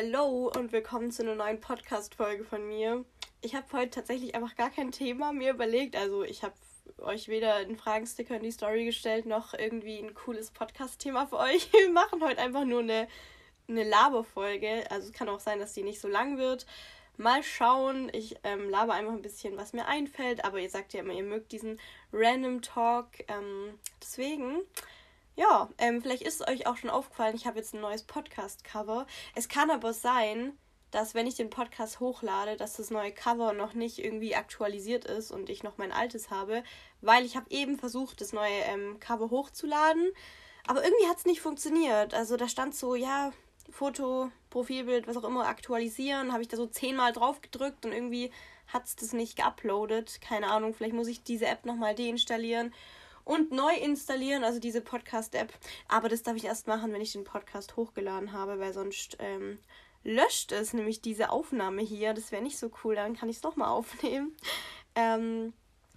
Hallo und willkommen zu einer neuen Podcast-Folge von mir. Ich habe heute tatsächlich einfach gar kein Thema mir überlegt. Also ich habe euch weder einen Fragensticker in die Story gestellt, noch irgendwie ein cooles Podcast-Thema für euch. Wir machen heute einfach nur eine, eine Laberfolge. Also es kann auch sein, dass die nicht so lang wird. Mal schauen. Ich ähm, laber einfach ein bisschen, was mir einfällt. Aber ihr sagt ja immer, ihr mögt diesen Random Talk. Ähm, deswegen ja, ähm, vielleicht ist es euch auch schon aufgefallen, ich habe jetzt ein neues Podcast-Cover. Es kann aber sein, dass wenn ich den Podcast hochlade, dass das neue Cover noch nicht irgendwie aktualisiert ist und ich noch mein altes habe, weil ich habe eben versucht, das neue ähm, Cover hochzuladen, aber irgendwie hat es nicht funktioniert. Also da stand so, ja, Foto, Profilbild, was auch immer, aktualisieren, habe ich da so zehnmal drauf gedrückt und irgendwie hat es das nicht geuploadet. Keine Ahnung, vielleicht muss ich diese App nochmal deinstallieren und neu installieren, also diese Podcast-App. Aber das darf ich erst machen, wenn ich den Podcast hochgeladen habe, weil sonst ähm, löscht es nämlich diese Aufnahme hier. Das wäre nicht so cool, dann kann ich es nochmal aufnehmen. Ähm,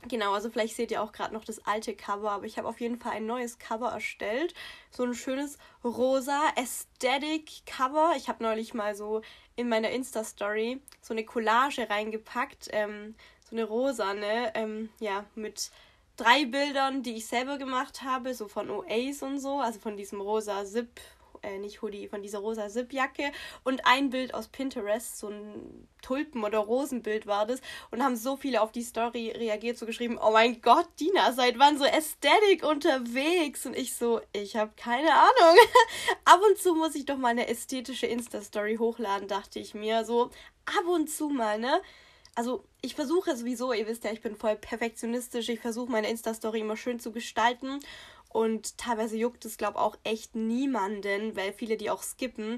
Genau, also vielleicht seht ihr auch gerade noch das alte Cover, aber ich habe auf jeden Fall ein neues Cover erstellt. So ein schönes rosa Aesthetic Cover. Ich habe neulich mal so in meiner Insta-Story so eine Collage reingepackt. Ähm, so eine rosa, ne? Ähm, ja, mit drei Bildern, die ich selber gemacht habe, so von Oace und so, also von diesem rosa Zip, äh, nicht Hoodie, von dieser rosa Zip-Jacke und ein Bild aus Pinterest, so ein Tulpen- oder Rosenbild war das und haben so viele auf die Story reagiert, so geschrieben, oh mein Gott, Dina, seit wann so Ästhetik unterwegs? Und ich so, ich habe keine Ahnung. ab und zu muss ich doch mal eine ästhetische Insta-Story hochladen, dachte ich mir, so ab und zu mal, ne? Also ich versuche sowieso, ihr wisst ja, ich bin voll perfektionistisch, ich versuche meine Insta-Story immer schön zu gestalten und teilweise juckt es, glaube ich, auch echt niemanden, weil viele die auch skippen.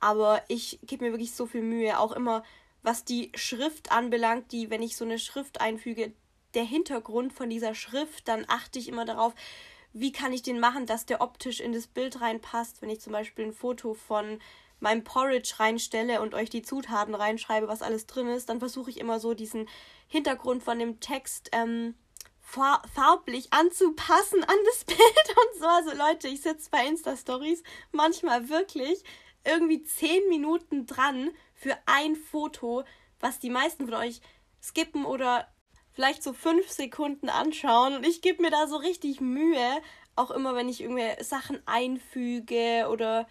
Aber ich gebe mir wirklich so viel Mühe, auch immer was die Schrift anbelangt, die, wenn ich so eine Schrift einfüge, der Hintergrund von dieser Schrift, dann achte ich immer darauf, wie kann ich den machen, dass der optisch in das Bild reinpasst. Wenn ich zum Beispiel ein Foto von meinem Porridge reinstelle und euch die Zutaten reinschreibe, was alles drin ist, dann versuche ich immer so diesen Hintergrund von dem Text ähm, farblich anzupassen an das Bild und so. Also Leute, ich sitze bei Insta-Stories manchmal wirklich irgendwie zehn Minuten dran für ein Foto, was die meisten von euch skippen oder vielleicht so fünf Sekunden anschauen. Und ich gebe mir da so richtig Mühe, auch immer wenn ich irgendwie Sachen einfüge oder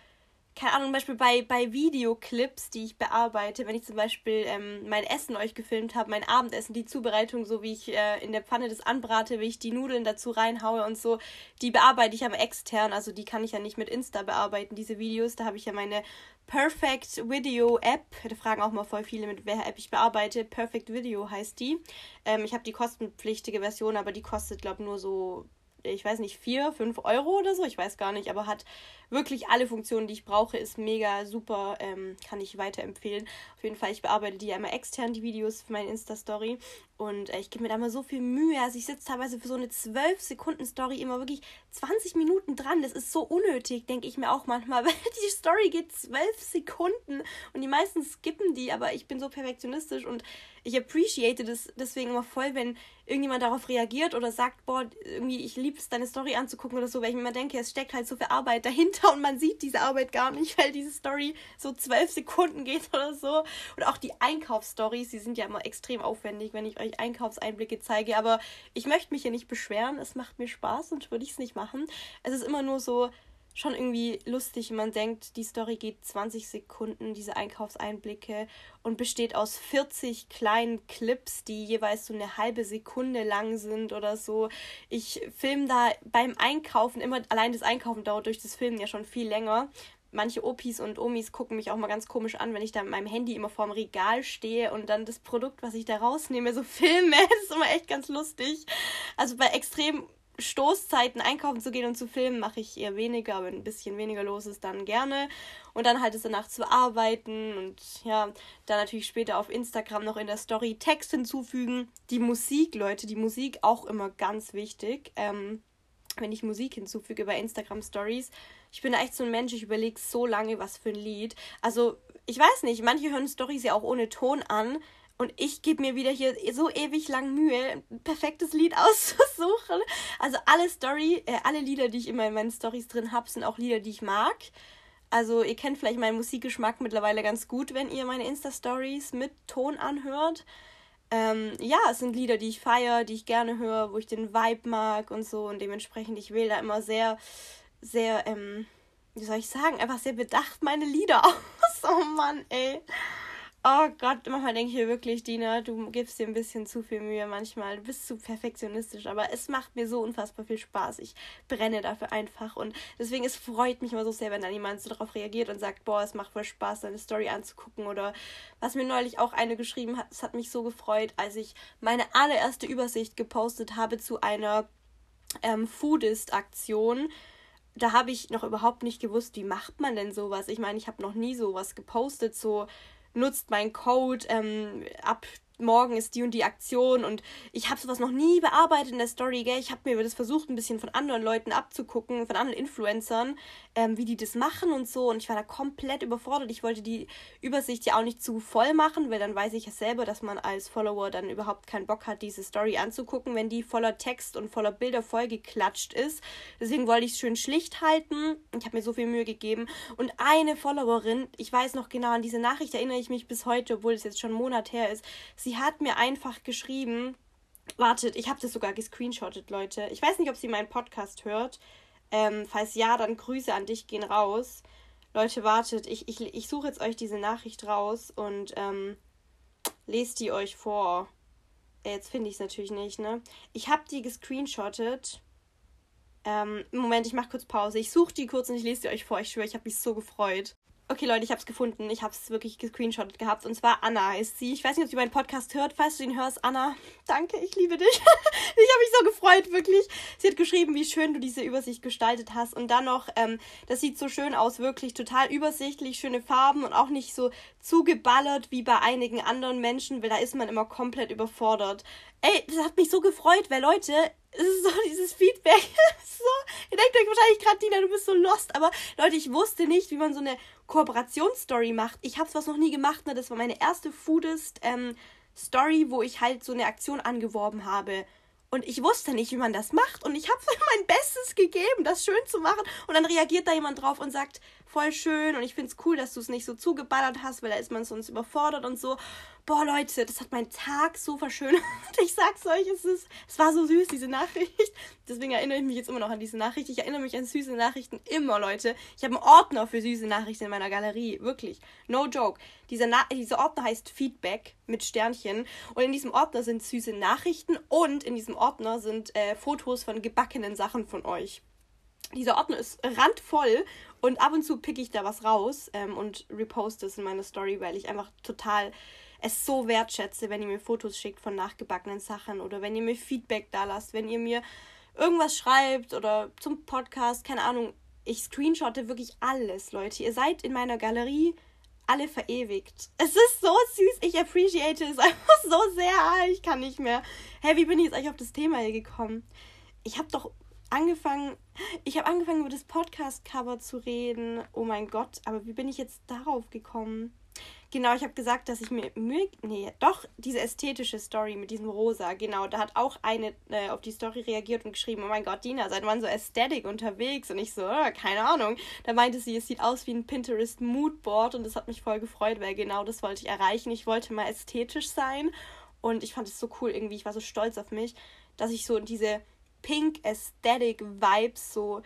keine Ahnung, zum Beispiel bei, bei Videoclips, die ich bearbeite, wenn ich zum Beispiel ähm, mein Essen euch gefilmt habe, mein Abendessen, die Zubereitung, so wie ich äh, in der Pfanne das anbrate, wie ich die Nudeln dazu reinhaue und so, die bearbeite ich aber extern, also die kann ich ja nicht mit Insta bearbeiten, diese Videos, da habe ich ja meine Perfect Video App, da fragen auch mal voll viele, mit welcher App ich bearbeite, Perfect Video heißt die. Ähm, ich habe die kostenpflichtige Version, aber die kostet, glaube ich, nur so ich weiß nicht, vier, fünf Euro oder so, ich weiß gar nicht, aber hat wirklich alle Funktionen, die ich brauche, ist mega super, ähm, kann ich weiterempfehlen. Auf jeden Fall, ich bearbeite die einmal extern, die Videos für meine Insta-Story und äh, ich gebe mir da mal so viel Mühe. Also ich sitze teilweise für so eine 12 Sekunden Story immer wirklich 20 Minuten dran. Das ist so unnötig, denke ich mir auch manchmal, weil die Story geht 12 Sekunden und die meisten skippen die, aber ich bin so perfektionistisch und ich appreciate das deswegen immer voll, wenn irgendjemand darauf reagiert oder sagt, boah, irgendwie, ich liebe es, deine Story anzugucken oder so, weil ich mir immer denke, es steckt halt so viel Arbeit dahinter und man sieht diese Arbeit gar nicht, weil diese Story so zwölf Sekunden geht oder so. Und auch die Einkaufsstories, die sind ja immer extrem aufwendig, wenn ich euch Einkaufseinblicke zeige, aber ich möchte mich hier nicht beschweren, es macht mir Spaß und würde ich es nicht machen. Es ist immer nur so, schon irgendwie lustig, wenn man denkt, die Story geht 20 Sekunden, diese Einkaufseinblicke und besteht aus 40 kleinen Clips, die jeweils so eine halbe Sekunde lang sind oder so. Ich filme da beim Einkaufen immer, allein das Einkaufen dauert durch das Filmen ja schon viel länger. Manche Opis und Omis gucken mich auch mal ganz komisch an, wenn ich da mit meinem Handy immer vorm Regal stehe und dann das Produkt, was ich da rausnehme, so filme. Das ist immer echt ganz lustig. Also bei extrem Stoßzeiten einkaufen zu gehen und zu filmen, mache ich eher weniger, aber ein bisschen weniger los ist dann gerne. Und dann halt es danach zu arbeiten und ja, dann natürlich später auf Instagram noch in der Story Text hinzufügen. Die Musik, Leute, die Musik auch immer ganz wichtig. Ähm, wenn ich Musik hinzufüge bei Instagram Stories. Ich bin echt so ein Mensch, ich überlege so lange, was für ein Lied. Also, ich weiß nicht, manche hören Stories ja auch ohne Ton an. Und ich gebe mir wieder hier so ewig lang Mühe, ein perfektes Lied auszusuchen. Also alle Story, äh, alle Lieder, die ich immer in meinen Stories drin habe, sind auch Lieder, die ich mag. Also ihr kennt vielleicht meinen Musikgeschmack mittlerweile ganz gut, wenn ihr meine Insta-Stories mit Ton anhört. Ähm, ja, es sind Lieder, die ich feiere, die ich gerne höre, wo ich den Vibe mag und so. Und dementsprechend, ich wähle da immer sehr, sehr, ähm, wie soll ich sagen, einfach sehr bedacht meine Lieder aus. Oh Mann, ey. Oh Gott, manchmal denke ich mir wirklich, Dina, du gibst dir ein bisschen zu viel Mühe manchmal. Du bist zu perfektionistisch, aber es macht mir so unfassbar viel Spaß. Ich brenne dafür einfach und deswegen, es freut mich immer so sehr, wenn dann jemand so darauf reagiert und sagt, boah, es macht voll Spaß, deine Story anzugucken oder was mir neulich auch eine geschrieben hat, es hat mich so gefreut, als ich meine allererste Übersicht gepostet habe zu einer ähm, Foodist-Aktion da habe ich noch überhaupt nicht gewusst, wie macht man denn sowas. Ich meine, ich habe noch nie sowas gepostet, so nutzt meinen Code ähm, ab morgen ist die und die Aktion und ich habe sowas noch nie bearbeitet in der Story, gell? Ich habe mir das versucht, ein bisschen von anderen Leuten abzugucken, von anderen Influencern, ähm, wie die das machen und so und ich war da komplett überfordert. Ich wollte die Übersicht ja auch nicht zu voll machen, weil dann weiß ich ja selber, dass man als Follower dann überhaupt keinen Bock hat, diese Story anzugucken, wenn die voller Text und voller Bilder vollgeklatscht ist. Deswegen wollte ich es schön schlicht halten. Ich habe mir so viel Mühe gegeben und eine Followerin, ich weiß noch genau an diese Nachricht erinnere ich mich bis heute, obwohl es jetzt schon einen Monat her ist Sie hat mir einfach geschrieben, wartet, ich habe das sogar gescreenshottet, Leute. Ich weiß nicht, ob sie meinen Podcast hört. Ähm, falls ja, dann Grüße an dich gehen raus. Leute, wartet, ich, ich, ich suche jetzt euch diese Nachricht raus und ähm, lest die euch vor. Äh, jetzt finde ich es natürlich nicht, ne? Ich habe die gescreenshottet. Ähm, Moment, ich mache kurz Pause. Ich suche die kurz und ich lese die euch vor. Ich schwöre, ich habe mich so gefreut. Okay, Leute, ich habe es gefunden. Ich habe es wirklich gescreenshottet gehabt. Und zwar Anna heißt sie. Ich weiß nicht, ob sie meinen Podcast hört. Falls du ihn hörst, Anna, danke, ich liebe dich. ich habe mich so gefreut, wirklich. Sie hat geschrieben, wie schön du diese Übersicht gestaltet hast. Und dann noch, ähm, das sieht so schön aus, wirklich total übersichtlich, schöne Farben und auch nicht so zugeballert wie bei einigen anderen Menschen, weil da ist man immer komplett überfordert. Ey, das hat mich so gefreut, weil Leute, es ist so dieses Feedback. so, ihr denkt euch wahrscheinlich gerade, Dina, du bist so lost. Aber Leute, ich wusste nicht, wie man so eine Kooperationsstory macht. Ich habe was noch nie gemacht. Ne? Das war meine erste Foodist ähm, Story, wo ich halt so eine Aktion angeworben habe. Und ich wusste nicht, wie man das macht. Und ich habe mein Bestes gegeben, das schön zu machen. Und dann reagiert da jemand drauf und sagt, voll schön. Und ich finde es cool, dass du es nicht so zugeballert hast, weil da ist man sonst überfordert und so boah Leute, das hat meinen Tag so verschönert. Ich sag's euch, es, ist, es war so süß, diese Nachricht. Deswegen erinnere ich mich jetzt immer noch an diese Nachricht. Ich erinnere mich an süße Nachrichten immer, Leute. Ich habe einen Ordner für süße Nachrichten in meiner Galerie. Wirklich. No joke. Dieser, Na dieser Ordner heißt Feedback mit Sternchen. Und in diesem Ordner sind süße Nachrichten und in diesem Ordner sind äh, Fotos von gebackenen Sachen von euch. Dieser Ordner ist randvoll und ab und zu pick ich da was raus ähm, und reposte es in meine Story, weil ich einfach total es so wertschätze, wenn ihr mir Fotos schickt von nachgebackenen Sachen oder wenn ihr mir Feedback da lasst, wenn ihr mir irgendwas schreibt oder zum Podcast, keine Ahnung. Ich screenshotte wirklich alles, Leute. Ihr seid in meiner Galerie alle verewigt. Es ist so süß. Ich appreciate es einfach so sehr. Ich kann nicht mehr. Hey, wie bin ich jetzt eigentlich auf das Thema hier gekommen? Ich habe doch angefangen, ich habe angefangen über das Podcast-Cover zu reden. Oh mein Gott, aber wie bin ich jetzt darauf gekommen? Genau, ich habe gesagt, dass ich mir Mühe. Nee, doch, diese ästhetische Story mit diesem Rosa, genau. Da hat auch eine äh, auf die Story reagiert und geschrieben: Oh mein Gott, Dina, seit wann so Ästhetik unterwegs? Und ich so, oh, keine Ahnung. Da meinte sie, es sieht aus wie ein Pinterest Moodboard und das hat mich voll gefreut, weil genau das wollte ich erreichen. Ich wollte mal ästhetisch sein und ich fand es so cool irgendwie. Ich war so stolz auf mich, dass ich so diese Pink Aesthetic Vibes so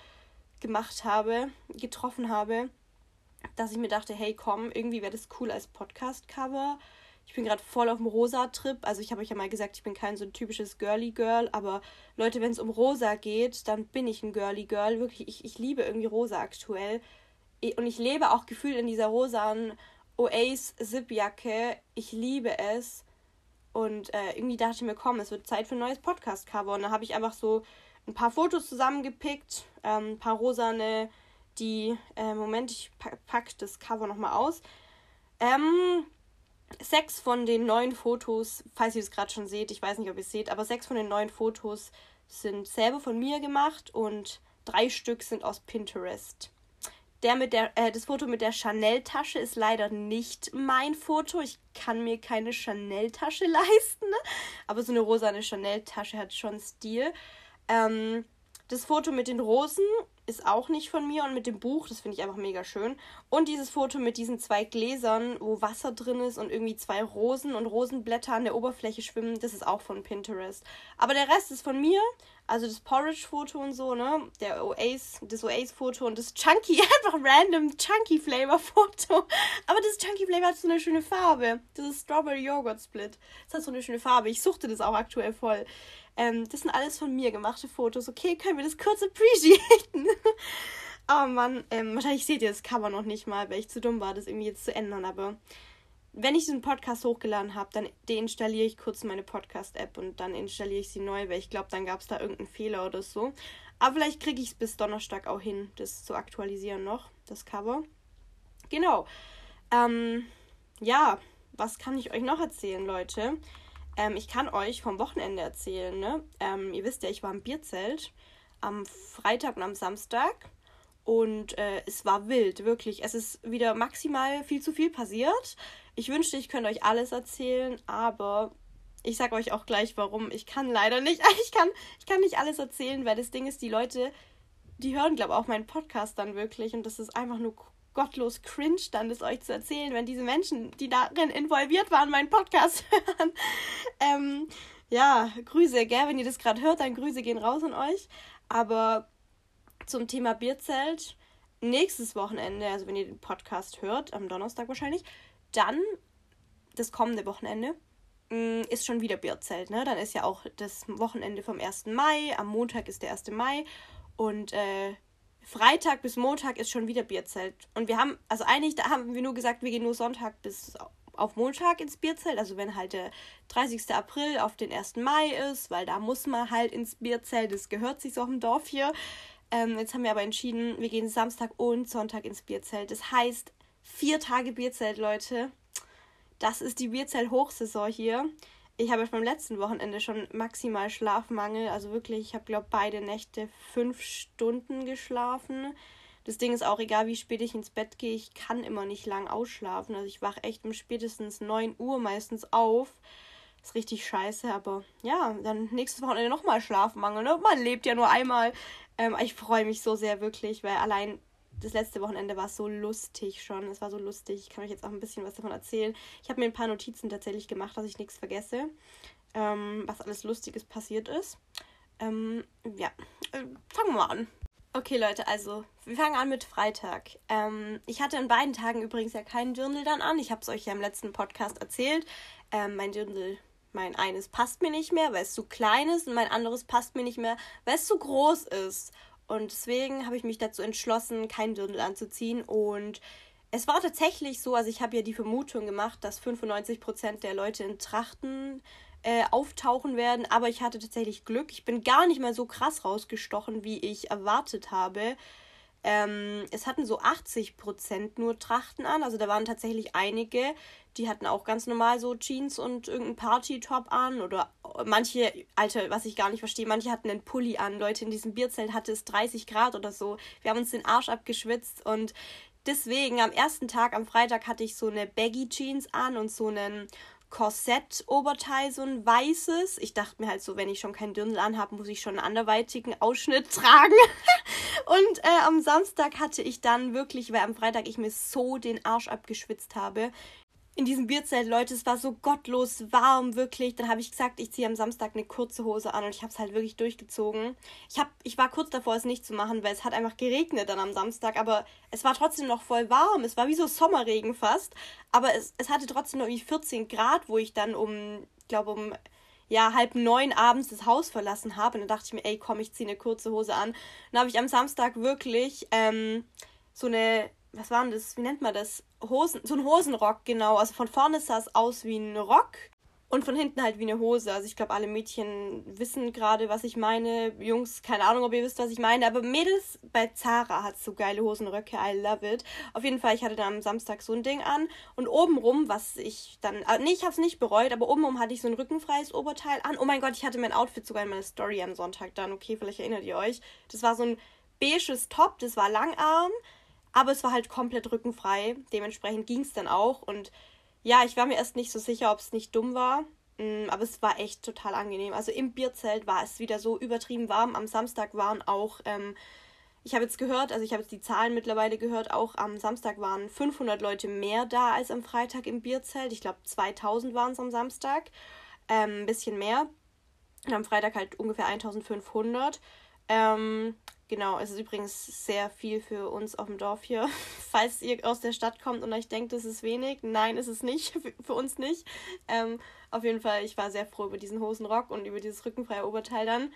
gemacht habe, getroffen habe dass ich mir dachte, hey komm, irgendwie wäre das cool als Podcast-Cover. Ich bin gerade voll auf dem Rosa-Trip. Also ich habe euch ja mal gesagt, ich bin kein so ein typisches Girly-Girl, aber Leute, wenn es um Rosa geht, dann bin ich ein Girly-Girl. Wirklich, ich, ich liebe irgendwie Rosa aktuell. Und ich lebe auch gefühlt in dieser rosanen Oasis-Zip-Jacke. Ich liebe es. Und äh, irgendwie dachte ich mir, komm, es wird Zeit für ein neues Podcast-Cover. Und da habe ich einfach so ein paar Fotos zusammengepickt, ähm, ein paar rosane die, äh, Moment, ich packe das Cover nochmal aus. Ähm, sechs von den neun Fotos, falls ihr es gerade schon seht, ich weiß nicht, ob ihr es seht, aber sechs von den neun Fotos sind selber von mir gemacht und drei Stück sind aus Pinterest. Der mit der, äh, das Foto mit der Chanel-Tasche ist leider nicht mein Foto. Ich kann mir keine Chanel-Tasche leisten. Ne? Aber so eine rosane Chanel-Tasche hat schon Stil. Ähm, das Foto mit den Rosen ist auch nicht von mir und mit dem Buch, das finde ich einfach mega schön. Und dieses Foto mit diesen zwei Gläsern, wo Wasser drin ist und irgendwie zwei Rosen und Rosenblätter an der Oberfläche schwimmen, das ist auch von Pinterest. Aber der Rest ist von mir, also das Porridge-Foto und so, ne? Der Oasis, das Oasis-Foto und das Chunky, einfach random Chunky-Flavor-Foto. Aber das Chunky-Flavor hat so eine schöne Farbe. Das ist Strawberry Yogurt Split. Das hat so eine schöne Farbe. Ich suchte das auch aktuell voll. Ähm, das sind alles von mir gemachte Fotos. Okay, können wir das kurz appreciaten? oh Mann, ähm, wahrscheinlich seht ihr das Cover noch nicht mal, weil ich zu dumm war, das irgendwie jetzt zu ändern. Aber wenn ich diesen Podcast hochgeladen habe, dann deinstalliere ich kurz meine Podcast-App und dann installiere ich sie neu, weil ich glaube, dann gab es da irgendeinen Fehler oder so. Aber vielleicht kriege ich es bis Donnerstag auch hin, das zu aktualisieren noch, das Cover. Genau. Ähm, ja, was kann ich euch noch erzählen, Leute? Ähm, ich kann euch vom Wochenende erzählen. Ne? Ähm, ihr wisst ja, ich war im Bierzelt am Freitag und am Samstag. Und äh, es war wild, wirklich. Es ist wieder maximal viel zu viel passiert. Ich wünschte, ich könnte euch alles erzählen, aber ich sage euch auch gleich, warum. Ich kann leider nicht. Ich kann, ich kann nicht alles erzählen, weil das Ding ist, die Leute, die hören, glaube ich, auch meinen Podcast dann wirklich. Und das ist einfach nur gottlos cringe dann, das euch zu erzählen, wenn diese Menschen, die darin involviert waren, meinen Podcast hören. ähm, ja, Grüße, gell? Wenn ihr das gerade hört, dann Grüße gehen raus an euch. Aber zum Thema Bierzelt, nächstes Wochenende, also wenn ihr den Podcast hört, am Donnerstag wahrscheinlich, dann das kommende Wochenende mm, ist schon wieder Bierzelt, ne? Dann ist ja auch das Wochenende vom 1. Mai, am Montag ist der 1. Mai und äh, Freitag bis Montag ist schon wieder Bierzelt. Und wir haben, also eigentlich, da haben wir nur gesagt, wir gehen nur Sonntag bis auf Montag ins Bierzelt. Also wenn halt der 30. April auf den 1. Mai ist, weil da muss man halt ins Bierzelt. Das gehört sich so auf dem Dorf hier. Ähm, jetzt haben wir aber entschieden, wir gehen Samstag und Sonntag ins Bierzelt. Das heißt, vier Tage Bierzelt, Leute. Das ist die Bierzelt-Hochsaison hier ich habe beim letzten Wochenende schon maximal Schlafmangel. Also wirklich, ich habe, glaube beide Nächte fünf Stunden geschlafen. Das Ding ist auch, egal wie spät ich ins Bett gehe, ich kann immer nicht lang ausschlafen. Also ich wache echt um spätestens 9 Uhr meistens auf. Ist richtig scheiße, aber ja, dann nächstes Wochenende nochmal Schlafmangel. Ne? Man lebt ja nur einmal. Ähm, ich freue mich so sehr wirklich, weil allein das letzte Wochenende war so lustig schon. Es war so lustig. Ich kann euch jetzt auch ein bisschen was davon erzählen. Ich habe mir ein paar Notizen tatsächlich gemacht, dass ich nichts vergesse, ähm, was alles Lustiges passiert ist. Ähm, ja, äh, fangen wir an. Okay, Leute, also wir fangen an mit Freitag. Ähm, ich hatte an beiden Tagen übrigens ja keinen Dirndl dann an. Ich habe es euch ja im letzten Podcast erzählt. Ähm, mein Dirndl, mein eines passt mir nicht mehr, weil es zu klein ist und mein anderes passt mir nicht mehr, weil es zu groß ist. Und deswegen habe ich mich dazu entschlossen, keinen Dirndl anzuziehen. Und es war tatsächlich so, also ich habe ja die Vermutung gemacht, dass 95% der Leute in Trachten äh, auftauchen werden. Aber ich hatte tatsächlich Glück. Ich bin gar nicht mal so krass rausgestochen, wie ich erwartet habe. Ähm, es hatten so 80% nur Trachten an. Also da waren tatsächlich einige, die hatten auch ganz normal so Jeans und irgendeinen Party-Top an. Oder manche, Alter, was ich gar nicht verstehe, manche hatten einen Pulli an. Leute, in diesem Bierzelt hatte es 30 Grad oder so. Wir haben uns den Arsch abgeschwitzt und deswegen am ersten Tag, am Freitag, hatte ich so eine Baggy Jeans an und so einen Korsett-Oberteil, so ein weißes. Ich dachte mir halt so, wenn ich schon keinen Dirndl anhabe, muss ich schon einen anderweitigen Ausschnitt tragen. und äh, am Samstag hatte ich dann wirklich, weil am Freitag ich mir so den Arsch abgeschwitzt habe, in diesem Bierzelt, Leute, es war so gottlos warm, wirklich. Dann habe ich gesagt, ich ziehe am Samstag eine kurze Hose an und ich habe es halt wirklich durchgezogen. Ich, hab, ich war kurz davor, es nicht zu machen, weil es hat einfach geregnet dann am Samstag, aber es war trotzdem noch voll warm. Es war wie so Sommerregen fast, aber es, es hatte trotzdem noch wie 14 Grad, wo ich dann um, ich glaube um ja, halb neun abends das Haus verlassen habe. Und dann dachte ich mir, ey, komm, ich ziehe eine kurze Hose an. Dann habe ich am Samstag wirklich ähm, so eine was war denn das? Wie nennt man das? Hosen, so ein Hosenrock, genau. Also von vorne sah es aus wie ein Rock und von hinten halt wie eine Hose. Also ich glaube, alle Mädchen wissen gerade, was ich meine. Jungs, keine Ahnung, ob ihr wisst, was ich meine. Aber Mädels bei Zara hat so geile Hosenröcke. I love it. Auf jeden Fall, ich hatte dann am Samstag so ein Ding an. Und obenrum, was ich dann. Also nee, ich habe es nicht bereut, aber obenrum hatte ich so ein rückenfreies Oberteil an. Oh mein Gott, ich hatte mein Outfit sogar in meiner Story am Sonntag dann. Okay, vielleicht erinnert ihr euch. Das war so ein beiges Top, das war Langarm aber es war halt komplett rückenfrei. Dementsprechend ging es dann auch. Und ja, ich war mir erst nicht so sicher, ob es nicht dumm war. Mm, aber es war echt total angenehm. Also im Bierzelt war es wieder so übertrieben warm. Am Samstag waren auch, ähm, ich habe jetzt gehört, also ich habe jetzt die Zahlen mittlerweile gehört, auch am Samstag waren 500 Leute mehr da als am Freitag im Bierzelt. Ich glaube 2000 waren es am Samstag, ähm, ein bisschen mehr. Und am Freitag halt ungefähr 1500. Ähm, genau, es ist übrigens sehr viel für uns auf dem Dorf hier. Falls ihr aus der Stadt kommt und euch denkt, es ist wenig, nein, ist es nicht, für uns nicht. Ähm, auf jeden Fall, ich war sehr froh über diesen Hosenrock und über dieses rückenfreie Oberteil dann.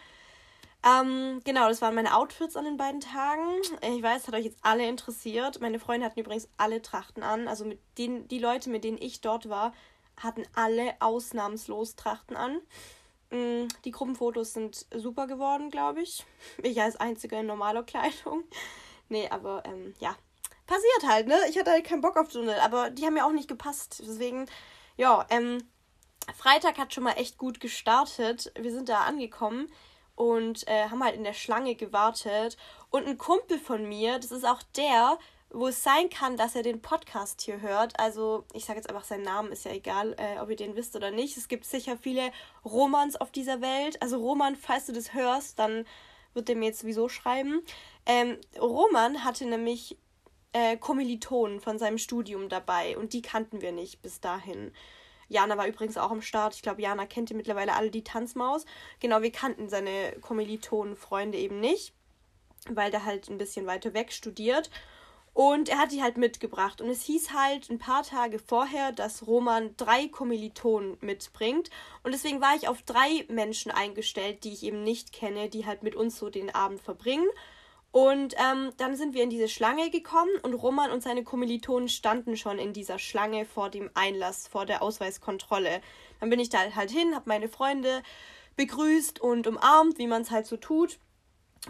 Ähm, genau, das waren meine Outfits an den beiden Tagen. Ich weiß, hat euch jetzt alle interessiert. Meine Freunde hatten übrigens alle Trachten an. Also mit den, die Leute, mit denen ich dort war, hatten alle ausnahmslos Trachten an. Mm, die Gruppenfotos sind super geworden, glaube ich. Ich als Einzige in normaler Kleidung. Nee, aber ähm, ja, passiert halt, ne? Ich hatte halt keinen Bock auf Tunnel, aber die haben mir auch nicht gepasst. Deswegen, ja, ähm, Freitag hat schon mal echt gut gestartet. Wir sind da angekommen und äh, haben halt in der Schlange gewartet. Und ein Kumpel von mir, das ist auch der, wo es sein kann, dass er den Podcast hier hört. Also, ich sage jetzt einfach seinen Namen, ist ja egal, äh, ob ihr den wisst oder nicht. Es gibt sicher viele Romans auf dieser Welt. Also, Roman, falls du das hörst, dann wird der mir jetzt sowieso schreiben. Ähm, Roman hatte nämlich äh, Kommilitonen von seinem Studium dabei und die kannten wir nicht bis dahin. Jana war übrigens auch am Start. Ich glaube, Jana kennt mittlerweile alle die Tanzmaus. Genau, wir kannten seine Kommilitonen-Freunde eben nicht, weil der halt ein bisschen weiter weg studiert. Und er hat die halt mitgebracht. Und es hieß halt ein paar Tage vorher, dass Roman drei Kommilitonen mitbringt. Und deswegen war ich auf drei Menschen eingestellt, die ich eben nicht kenne, die halt mit uns so den Abend verbringen. Und ähm, dann sind wir in diese Schlange gekommen und Roman und seine Kommilitonen standen schon in dieser Schlange vor dem Einlass, vor der Ausweiskontrolle. Dann bin ich da halt hin, habe meine Freunde begrüßt und umarmt, wie man es halt so tut.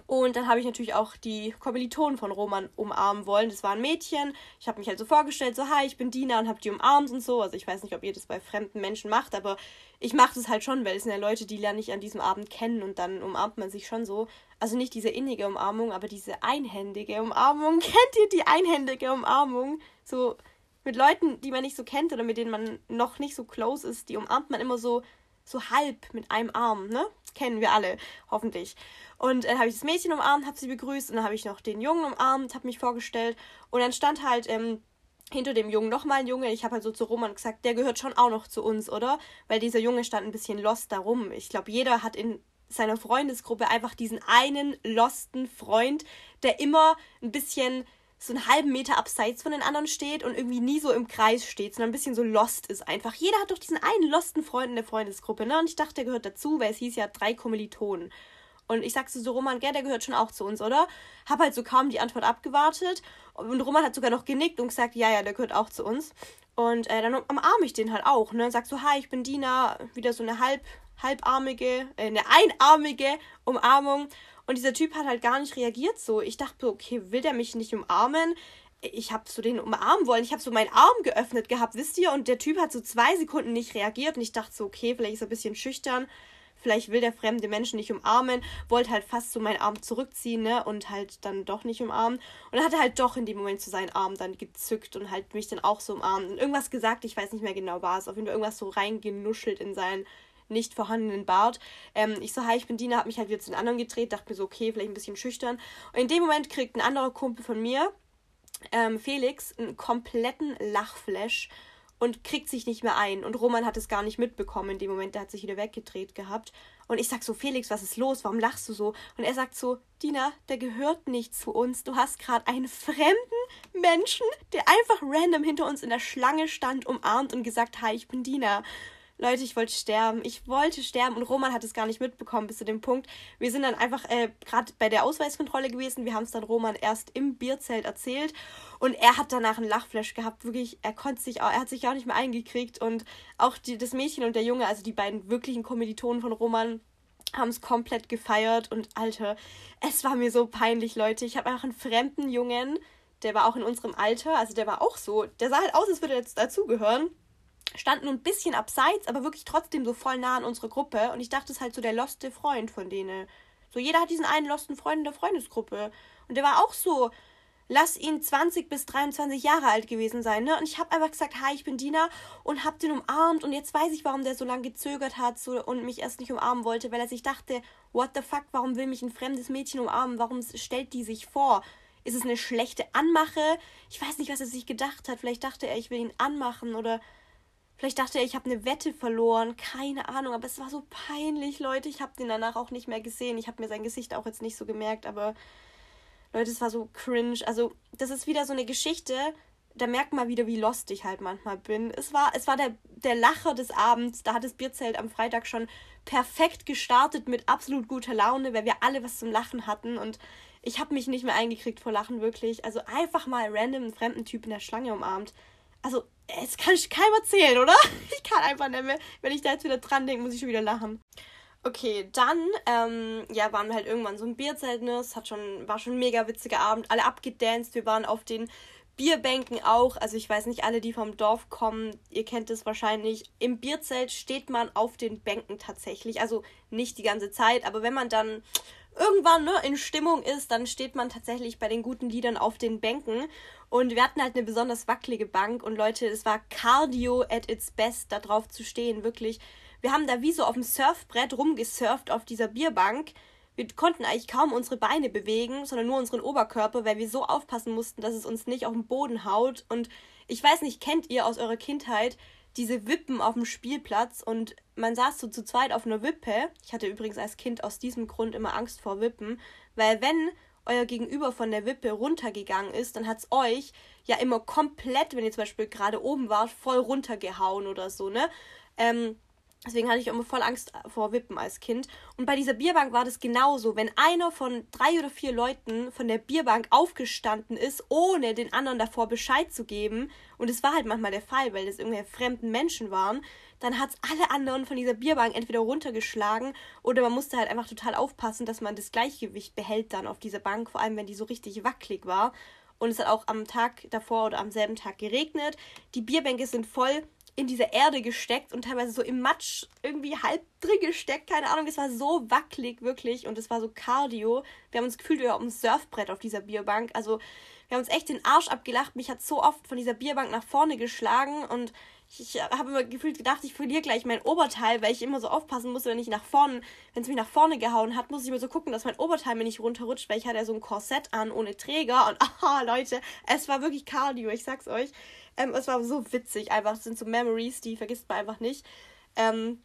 Und dann habe ich natürlich auch die Kommilitonen von Roman umarmen wollen. Das war ein Mädchen. Ich habe mich halt so vorgestellt, so, hi, ich bin Dina und habe die umarmt und so. Also ich weiß nicht, ob ihr das bei fremden Menschen macht, aber ich mache das halt schon, weil es sind ja Leute, die lerne ich an diesem Abend kennen und dann umarmt man sich schon so. Also nicht diese innige Umarmung, aber diese einhändige Umarmung. Kennt ihr die einhändige Umarmung? So mit Leuten, die man nicht so kennt oder mit denen man noch nicht so close ist, die umarmt man immer so so halb mit einem Arm, ne? Kennen wir alle, hoffentlich. Und dann habe ich das Mädchen umarmt, habe sie begrüßt und dann habe ich noch den Jungen umarmt, habe mich vorgestellt und dann stand halt ähm, hinter dem Jungen nochmal ein Junge. Ich habe halt so zu Roman gesagt, der gehört schon auch noch zu uns, oder? Weil dieser Junge stand ein bisschen lost darum. Ich glaube, jeder hat in seiner Freundesgruppe einfach diesen einen losten Freund, der immer ein bisschen so einen halben Meter abseits von den anderen steht und irgendwie nie so im Kreis steht, sondern ein bisschen so lost ist einfach. Jeder hat doch diesen einen losten Freund in der Freundesgruppe, ne? Und ich dachte, der gehört dazu, weil es hieß ja drei Kommilitonen. Und ich sagte so, Roman, gell, der gehört schon auch zu uns, oder? Hab halt so kaum die Antwort abgewartet. Und Roman hat sogar noch genickt und gesagt, ja, ja, der gehört auch zu uns. Und äh, dann umarme ich den halt auch, ne? Sag so, hi, ich bin Dina. Wieder so eine halb, halbarmige, äh, eine einarmige Umarmung. Und dieser Typ hat halt gar nicht reagiert so. Ich dachte, okay, will der mich nicht umarmen? Ich habe so den umarmen wollen. Ich habe so meinen Arm geöffnet gehabt, wisst ihr? Und der Typ hat so zwei Sekunden nicht reagiert. Und ich dachte so, okay, vielleicht ist er ein bisschen schüchtern. Vielleicht will der fremde Mensch nicht umarmen. Wollte halt fast so meinen Arm zurückziehen, ne? Und halt dann doch nicht umarmen. Und dann hat er halt doch in dem Moment so seinen Arm dann gezückt und halt mich dann auch so umarmt. Und irgendwas gesagt, ich weiß nicht mehr genau, war es. Auf jeden Fall irgendwas so reingenuschelt in seinen nicht vorhandenen Bart. Ähm, ich so, hi, ich bin Dina, hab mich halt wieder zu den anderen gedreht, dachte mir so, okay, vielleicht ein bisschen schüchtern. Und in dem Moment kriegt ein anderer Kumpel von mir, ähm, Felix, einen kompletten Lachflash und kriegt sich nicht mehr ein. Und Roman hat es gar nicht mitbekommen in dem Moment, der hat sich wieder weggedreht gehabt. Und ich sag so, Felix, was ist los? Warum lachst du so? Und er sagt so, Dina, der gehört nicht zu uns. Du hast gerade einen fremden Menschen, der einfach random hinter uns in der Schlange stand, umarmt und gesagt, hi, ich bin Dina. Leute, ich wollte sterben. Ich wollte sterben und Roman hat es gar nicht mitbekommen bis zu dem Punkt. Wir sind dann einfach äh, gerade bei der Ausweiskontrolle gewesen. Wir haben es dann Roman erst im Bierzelt erzählt und er hat danach einen Lachflash gehabt. Wirklich, er konnte sich auch, er hat sich auch nicht mehr eingekriegt und auch die, das Mädchen und der Junge, also die beiden wirklichen Kommilitonen von Roman, haben es komplett gefeiert und Alter, es war mir so peinlich, Leute. Ich habe einfach einen fremden Jungen, der war auch in unserem Alter, also der war auch so, der sah halt aus, als würde er jetzt dazugehören stand nur ein bisschen abseits, aber wirklich trotzdem so voll nah an unsere Gruppe. Und ich dachte, es ist halt so der loste Freund von denen. So, jeder hat diesen einen losten Freund in der Freundesgruppe. Und der war auch so, lass ihn 20 bis 23 Jahre alt gewesen sein, ne? Und ich habe einfach gesagt, hi, ich bin Dina und hab den umarmt und jetzt weiß ich, warum der so lange gezögert hat so, und mich erst nicht umarmen wollte, weil er sich dachte, what the fuck, warum will mich ein fremdes Mädchen umarmen? Warum stellt die sich vor? Ist es eine schlechte Anmache? Ich weiß nicht, was er sich gedacht hat. Vielleicht dachte er, ich will ihn anmachen oder vielleicht dachte er, ich habe eine Wette verloren. Keine Ahnung, aber es war so peinlich, Leute. Ich habe den danach auch nicht mehr gesehen. Ich habe mir sein Gesicht auch jetzt nicht so gemerkt, aber Leute, es war so cringe. Also, das ist wieder so eine Geschichte, da merkt man wieder, wie lost ich halt manchmal bin. Es war, es war der, der Lacher des Abends. Da hat das Bierzelt am Freitag schon perfekt gestartet mit absolut guter Laune, weil wir alle was zum Lachen hatten. Und ich habe mich nicht mehr eingekriegt vor Lachen, wirklich. Also einfach mal random einen fremden Typ in der Schlange umarmt. Also, es kann ich keinem erzählen, oder? Ich kann einfach nicht mehr. Wenn ich da jetzt wieder dran denke, muss ich schon wieder lachen. Okay, dann ähm, ja, waren wir halt irgendwann so ein Bierzelt, ne? Es hat schon, war schon ein mega witziger Abend. Alle abgedanced. Wir waren auf den Bierbänken auch. Also ich weiß nicht, alle, die vom Dorf kommen, ihr kennt es wahrscheinlich. Im Bierzelt steht man auf den Bänken tatsächlich. Also nicht die ganze Zeit, aber wenn man dann irgendwann ne, in Stimmung ist, dann steht man tatsächlich bei den guten Liedern auf den Bänken. Und wir hatten halt eine besonders wackelige Bank. Und Leute, es war Cardio at its best, da drauf zu stehen. Wirklich wir haben da wie so auf dem Surfbrett rumgesurft auf dieser Bierbank. Wir konnten eigentlich kaum unsere Beine bewegen, sondern nur unseren Oberkörper, weil wir so aufpassen mussten, dass es uns nicht auf den Boden haut. Und ich weiß nicht, kennt ihr aus eurer Kindheit diese Wippen auf dem Spielplatz und man saß so zu zweit auf einer Wippe. Ich hatte übrigens als Kind aus diesem Grund immer Angst vor Wippen, weil wenn euer Gegenüber von der Wippe runtergegangen ist, dann hat es euch ja immer komplett, wenn ihr zum Beispiel gerade oben wart, voll runtergehauen oder so, ne? Ähm, Deswegen hatte ich immer voll Angst vor Wippen als Kind. Und bei dieser Bierbank war das genauso. Wenn einer von drei oder vier Leuten von der Bierbank aufgestanden ist, ohne den anderen davor Bescheid zu geben, und es war halt manchmal der Fall, weil das irgendwelche fremden Menschen waren, dann hat es alle anderen von dieser Bierbank entweder runtergeschlagen oder man musste halt einfach total aufpassen, dass man das Gleichgewicht behält dann auf dieser Bank, vor allem wenn die so richtig wackelig war. Und es hat auch am Tag davor oder am selben Tag geregnet. Die Bierbänke sind voll in diese Erde gesteckt und teilweise so im Matsch irgendwie halb drin gesteckt. Keine Ahnung, es war so wackelig, wirklich. Und es war so Cardio. Wir haben uns gefühlt wie auf Surfbrett auf dieser Bierbank. Also, wir haben uns echt den Arsch abgelacht. Mich hat so oft von dieser Bierbank nach vorne geschlagen und ich habe immer gefühlt gedacht, ich verliere gleich mein Oberteil, weil ich immer so aufpassen musste, wenn ich nach vorne, wenn es mich nach vorne gehauen hat, muss ich immer so gucken, dass mein Oberteil mir nicht runterrutscht, weil ich hatte ja so ein Korsett an ohne Träger und aha, Leute, es war wirklich Cardio, ich sag's euch. Ähm, es war so witzig, einfach. Es sind so Memories, die vergisst man einfach nicht. Ähm,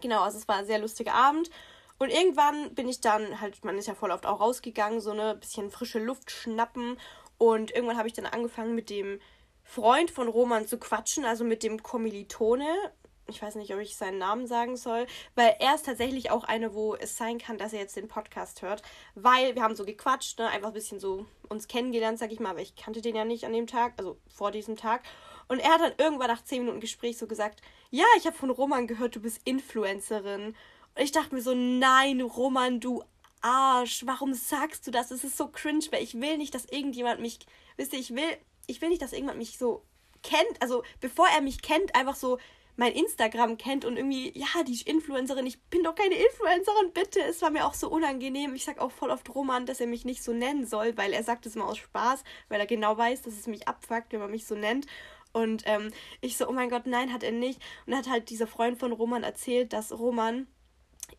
genau, also es war ein sehr lustiger Abend. Und irgendwann bin ich dann halt, man ist ja voll oft auch rausgegangen, so eine bisschen frische Luft schnappen. Und irgendwann habe ich dann angefangen mit dem Freund von Roman zu quatschen, also mit dem Kommilitone ich weiß nicht, ob ich seinen Namen sagen soll, weil er ist tatsächlich auch eine, wo es sein kann, dass er jetzt den Podcast hört, weil wir haben so gequatscht, ne, einfach ein bisschen so uns kennengelernt, sag ich mal, aber ich kannte den ja nicht an dem Tag, also vor diesem Tag. Und er hat dann irgendwann nach 10 Minuten Gespräch so gesagt, ja, ich habe von Roman gehört, du bist Influencerin. Und ich dachte mir so, nein, Roman, du Arsch, warum sagst du das? Es ist so cringe, weil ich will nicht, dass irgendjemand mich, wisst ihr, ich will, ich will nicht, dass irgendjemand mich so kennt, also bevor er mich kennt, einfach so mein Instagram kennt und irgendwie, ja, die Influencerin, ich bin doch keine Influencerin, bitte. Es war mir auch so unangenehm. Ich sag auch voll oft Roman, dass er mich nicht so nennen soll, weil er sagt es immer aus Spaß, weil er genau weiß, dass es mich abfuckt, wenn man mich so nennt. Und ähm, ich so, oh mein Gott, nein, hat er nicht. Und hat halt dieser Freund von Roman erzählt, dass Roman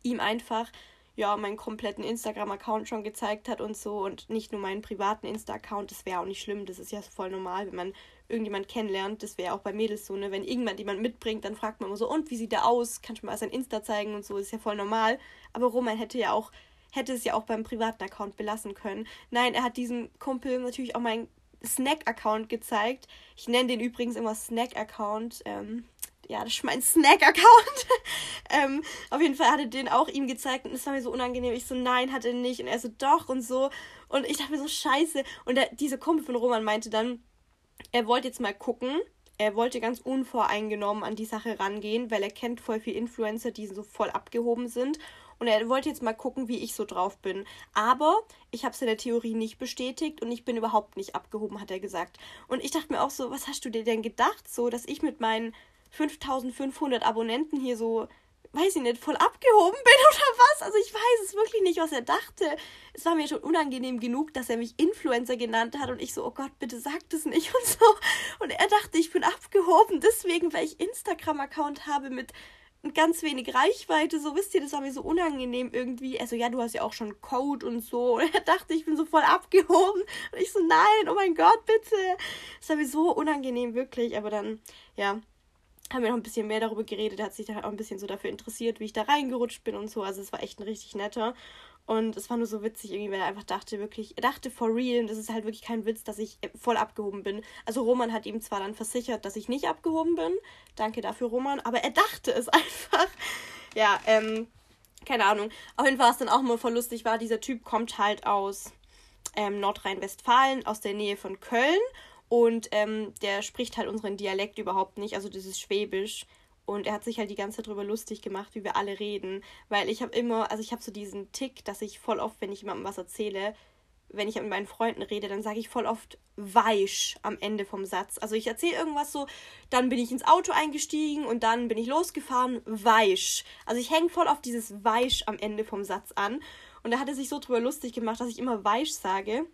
ihm einfach ja, meinen kompletten Instagram-Account schon gezeigt hat und so und nicht nur meinen privaten Insta-Account. Das wäre auch nicht schlimm, das ist ja voll normal, wenn man irgendjemand kennenlernt, das wäre auch bei Mädels so, ne? Wenn irgendjemand jemand mitbringt, dann fragt man immer so, und wie sieht der aus? Kannst du mal sein Insta zeigen und so, ist ja voll normal. Aber Roman hätte ja auch, hätte es ja auch beim privaten Account belassen können. Nein, er hat diesem Kumpel natürlich auch meinen Snack-Account gezeigt. Ich nenne den übrigens immer Snack-Account. Ähm, ja, das ist mein Snack-Account. ähm, auf jeden Fall hat er den auch ihm gezeigt und es war mir so unangenehm. Ich so, nein, hat er nicht. Und er so, doch und so. Und ich dachte mir so, scheiße. Und der, diese Kumpel von Roman meinte dann, er wollte jetzt mal gucken. Er wollte ganz unvoreingenommen an die Sache rangehen, weil er kennt voll viele Influencer, die so voll abgehoben sind. Und er wollte jetzt mal gucken, wie ich so drauf bin. Aber ich habe seine Theorie nicht bestätigt und ich bin überhaupt nicht abgehoben, hat er gesagt. Und ich dachte mir auch so, was hast du dir denn gedacht, so, dass ich mit meinen 5500 Abonnenten hier so weiß ich nicht, voll abgehoben bin oder was. Also ich weiß es wirklich nicht, was er dachte. Es war mir schon unangenehm genug, dass er mich Influencer genannt hat und ich so, oh Gott, bitte sag das nicht und so. Und er dachte, ich bin abgehoben, deswegen, weil ich Instagram-Account habe mit ganz wenig Reichweite, so wisst ihr, das war mir so unangenehm irgendwie. Also ja, du hast ja auch schon Code und so. Und er dachte, ich bin so voll abgehoben. Und ich so, nein, oh mein Gott, bitte. Das war mir so unangenehm, wirklich. Aber dann, ja, haben wir noch ein bisschen mehr darüber geredet. Er hat sich dann auch ein bisschen so dafür interessiert, wie ich da reingerutscht bin und so. Also es war echt ein richtig netter. Und es war nur so witzig irgendwie, weil er einfach dachte, wirklich, er dachte for real, und das ist halt wirklich kein Witz, dass ich voll abgehoben bin. Also Roman hat ihm zwar dann versichert, dass ich nicht abgehoben bin. Danke dafür, Roman. Aber er dachte es einfach. Ja, ähm, keine Ahnung. Auf jeden Fall war es dann auch mal voll lustig war, dieser Typ kommt halt aus ähm, Nordrhein-Westfalen, aus der Nähe von Köln. Und ähm, der spricht halt unseren Dialekt überhaupt nicht, also das ist Schwäbisch. Und er hat sich halt die ganze Zeit darüber lustig gemacht, wie wir alle reden. Weil ich habe immer, also ich habe so diesen Tick, dass ich voll oft, wenn ich jemandem was erzähle, wenn ich mit meinen Freunden rede, dann sage ich voll oft weich am Ende vom Satz. Also ich erzähle irgendwas so, dann bin ich ins Auto eingestiegen und dann bin ich losgefahren, weich. Also ich hänge voll auf dieses weich am Ende vom Satz an. Und da hat er sich so drüber lustig gemacht, dass ich immer weich sage.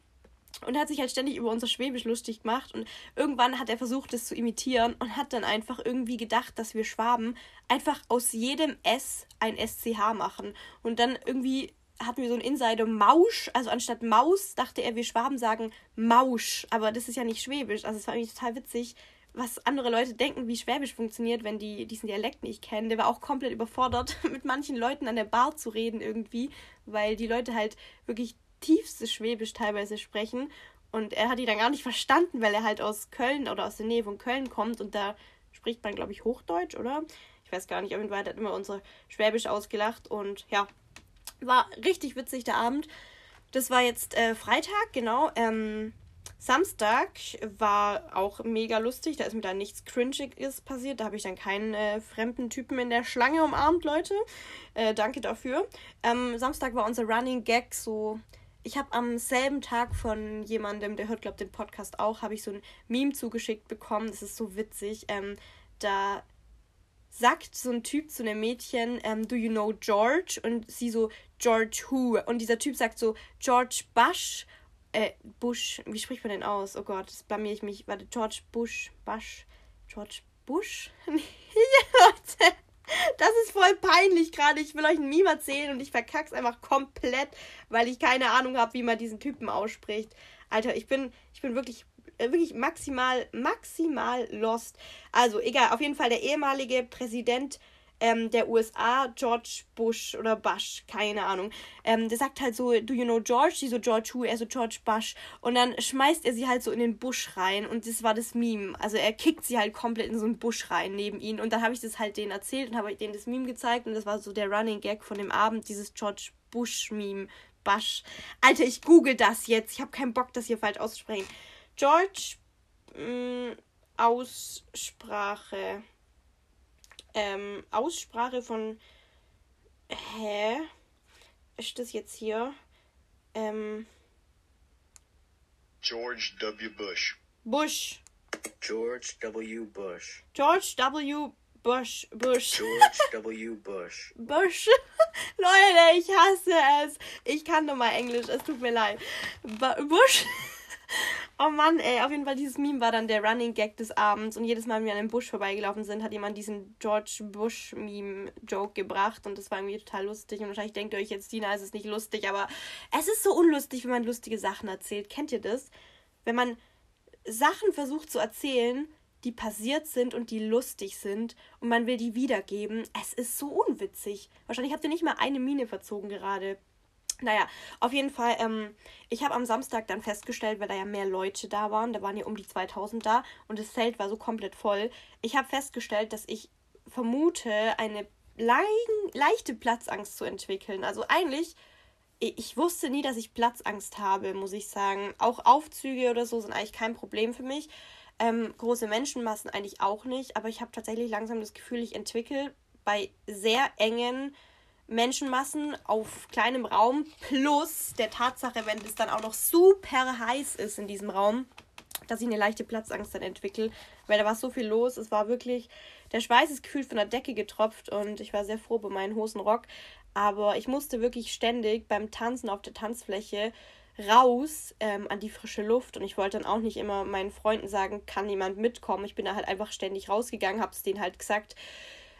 Und hat sich halt ständig über unser Schwäbisch lustig gemacht. Und irgendwann hat er versucht, es zu imitieren und hat dann einfach irgendwie gedacht, dass wir Schwaben einfach aus jedem S ein SCH machen. Und dann irgendwie hatten wir so ein Insider Mausch. Also anstatt Maus dachte er, wir Schwaben sagen Mausch. Aber das ist ja nicht Schwäbisch. Also es war irgendwie total witzig, was andere Leute denken, wie Schwäbisch funktioniert, wenn die diesen Dialekt nicht kennen. Der war auch komplett überfordert, mit manchen Leuten an der Bar zu reden irgendwie, weil die Leute halt wirklich tiefstes Schwäbisch teilweise sprechen. Und er hat die dann gar nicht verstanden, weil er halt aus Köln oder aus der Nähe von Köln kommt und da spricht man, glaube ich, Hochdeutsch, oder? Ich weiß gar nicht, auf jeden Fall hat immer unser Schwäbisch ausgelacht und ja, war richtig witzig der Abend. Das war jetzt äh, Freitag, genau. Ähm, Samstag war auch mega lustig. Da ist mir dann nichts Cringiges passiert. Da habe ich dann keinen äh, fremden Typen in der Schlange umarmt, Leute. Äh, danke dafür. Ähm, Samstag war unser Running Gag so ich habe am selben Tag von jemandem, der hört, glaube ich, den Podcast auch, habe ich so ein Meme zugeschickt bekommen. Das ist so witzig. Ähm, da sagt so ein Typ zu einem Mädchen, ähm, do you know George? Und sie so, George who? Und dieser Typ sagt so, George Bush. Äh, Bush, wie spricht man denn aus? Oh Gott, das blamier ich mich. Warte, George Bush, Bush, George Bush? Nee, Leute. Das ist voll peinlich gerade. Ich will euch ein Meme erzählen und ich verkack's einfach komplett, weil ich keine Ahnung habe, wie man diesen Typen ausspricht. Alter, ich bin, ich bin wirklich, äh, wirklich maximal, maximal lost. Also, egal, auf jeden Fall der ehemalige Präsident ähm, der USA, George Bush oder Bush, keine Ahnung. Ähm, der sagt halt so, do you know George? Sie so, George who? Er so, George Bush. Und dann schmeißt er sie halt so in den Busch rein und das war das Meme. Also er kickt sie halt komplett in so einen Busch rein neben ihn und dann habe ich das halt denen erzählt und habe denen das Meme gezeigt und das war so der Running Gag von dem Abend, dieses George Bush Meme. Bush. Alter, ich google das jetzt. Ich habe keinen Bock, das hier falsch auszusprechen. George mh, mm, Aussprache ähm, Aussprache von. Hä? Ist das jetzt hier? Ähm. George W. Bush. Bush. George W. Bush. George W. Bush. Bush. George W. Bush. Bush. Leute, ich hasse es. Ich kann nur mal Englisch, es tut mir leid. Bush. Oh Mann, ey, auf jeden Fall, dieses Meme war dann der Running Gag des Abends und jedes Mal, wenn wir an einem Busch vorbeigelaufen sind, hat jemand diesen George Bush-Meme-Joke gebracht und das war irgendwie total lustig und wahrscheinlich denkt ihr euch jetzt, Dina, es ist nicht lustig, aber es ist so unlustig, wenn man lustige Sachen erzählt. Kennt ihr das? Wenn man Sachen versucht zu erzählen, die passiert sind und die lustig sind und man will die wiedergeben, es ist so unwitzig. Wahrscheinlich habt ihr nicht mal eine Mine verzogen gerade. Naja, auf jeden Fall, ähm, ich habe am Samstag dann festgestellt, weil da ja mehr Leute da waren, da waren ja um die 2000 da und das Zelt war so komplett voll. Ich habe festgestellt, dass ich vermute, eine leichte Platzangst zu entwickeln. Also eigentlich, ich wusste nie, dass ich Platzangst habe, muss ich sagen. Auch Aufzüge oder so sind eigentlich kein Problem für mich. Ähm, große Menschenmassen eigentlich auch nicht, aber ich habe tatsächlich langsam das Gefühl, ich entwickle bei sehr engen Menschenmassen auf kleinem Raum plus der Tatsache, wenn es dann auch noch super heiß ist in diesem Raum, dass ich eine leichte Platzangst dann entwickle, weil da war so viel los. Es war wirklich, der Schweiß ist gefühlt von der Decke getropft und ich war sehr froh bei meinem Hosenrock. Aber ich musste wirklich ständig beim Tanzen auf der Tanzfläche raus ähm, an die frische Luft und ich wollte dann auch nicht immer meinen Freunden sagen, kann jemand mitkommen. Ich bin da halt einfach ständig rausgegangen, habe es denen halt gesagt.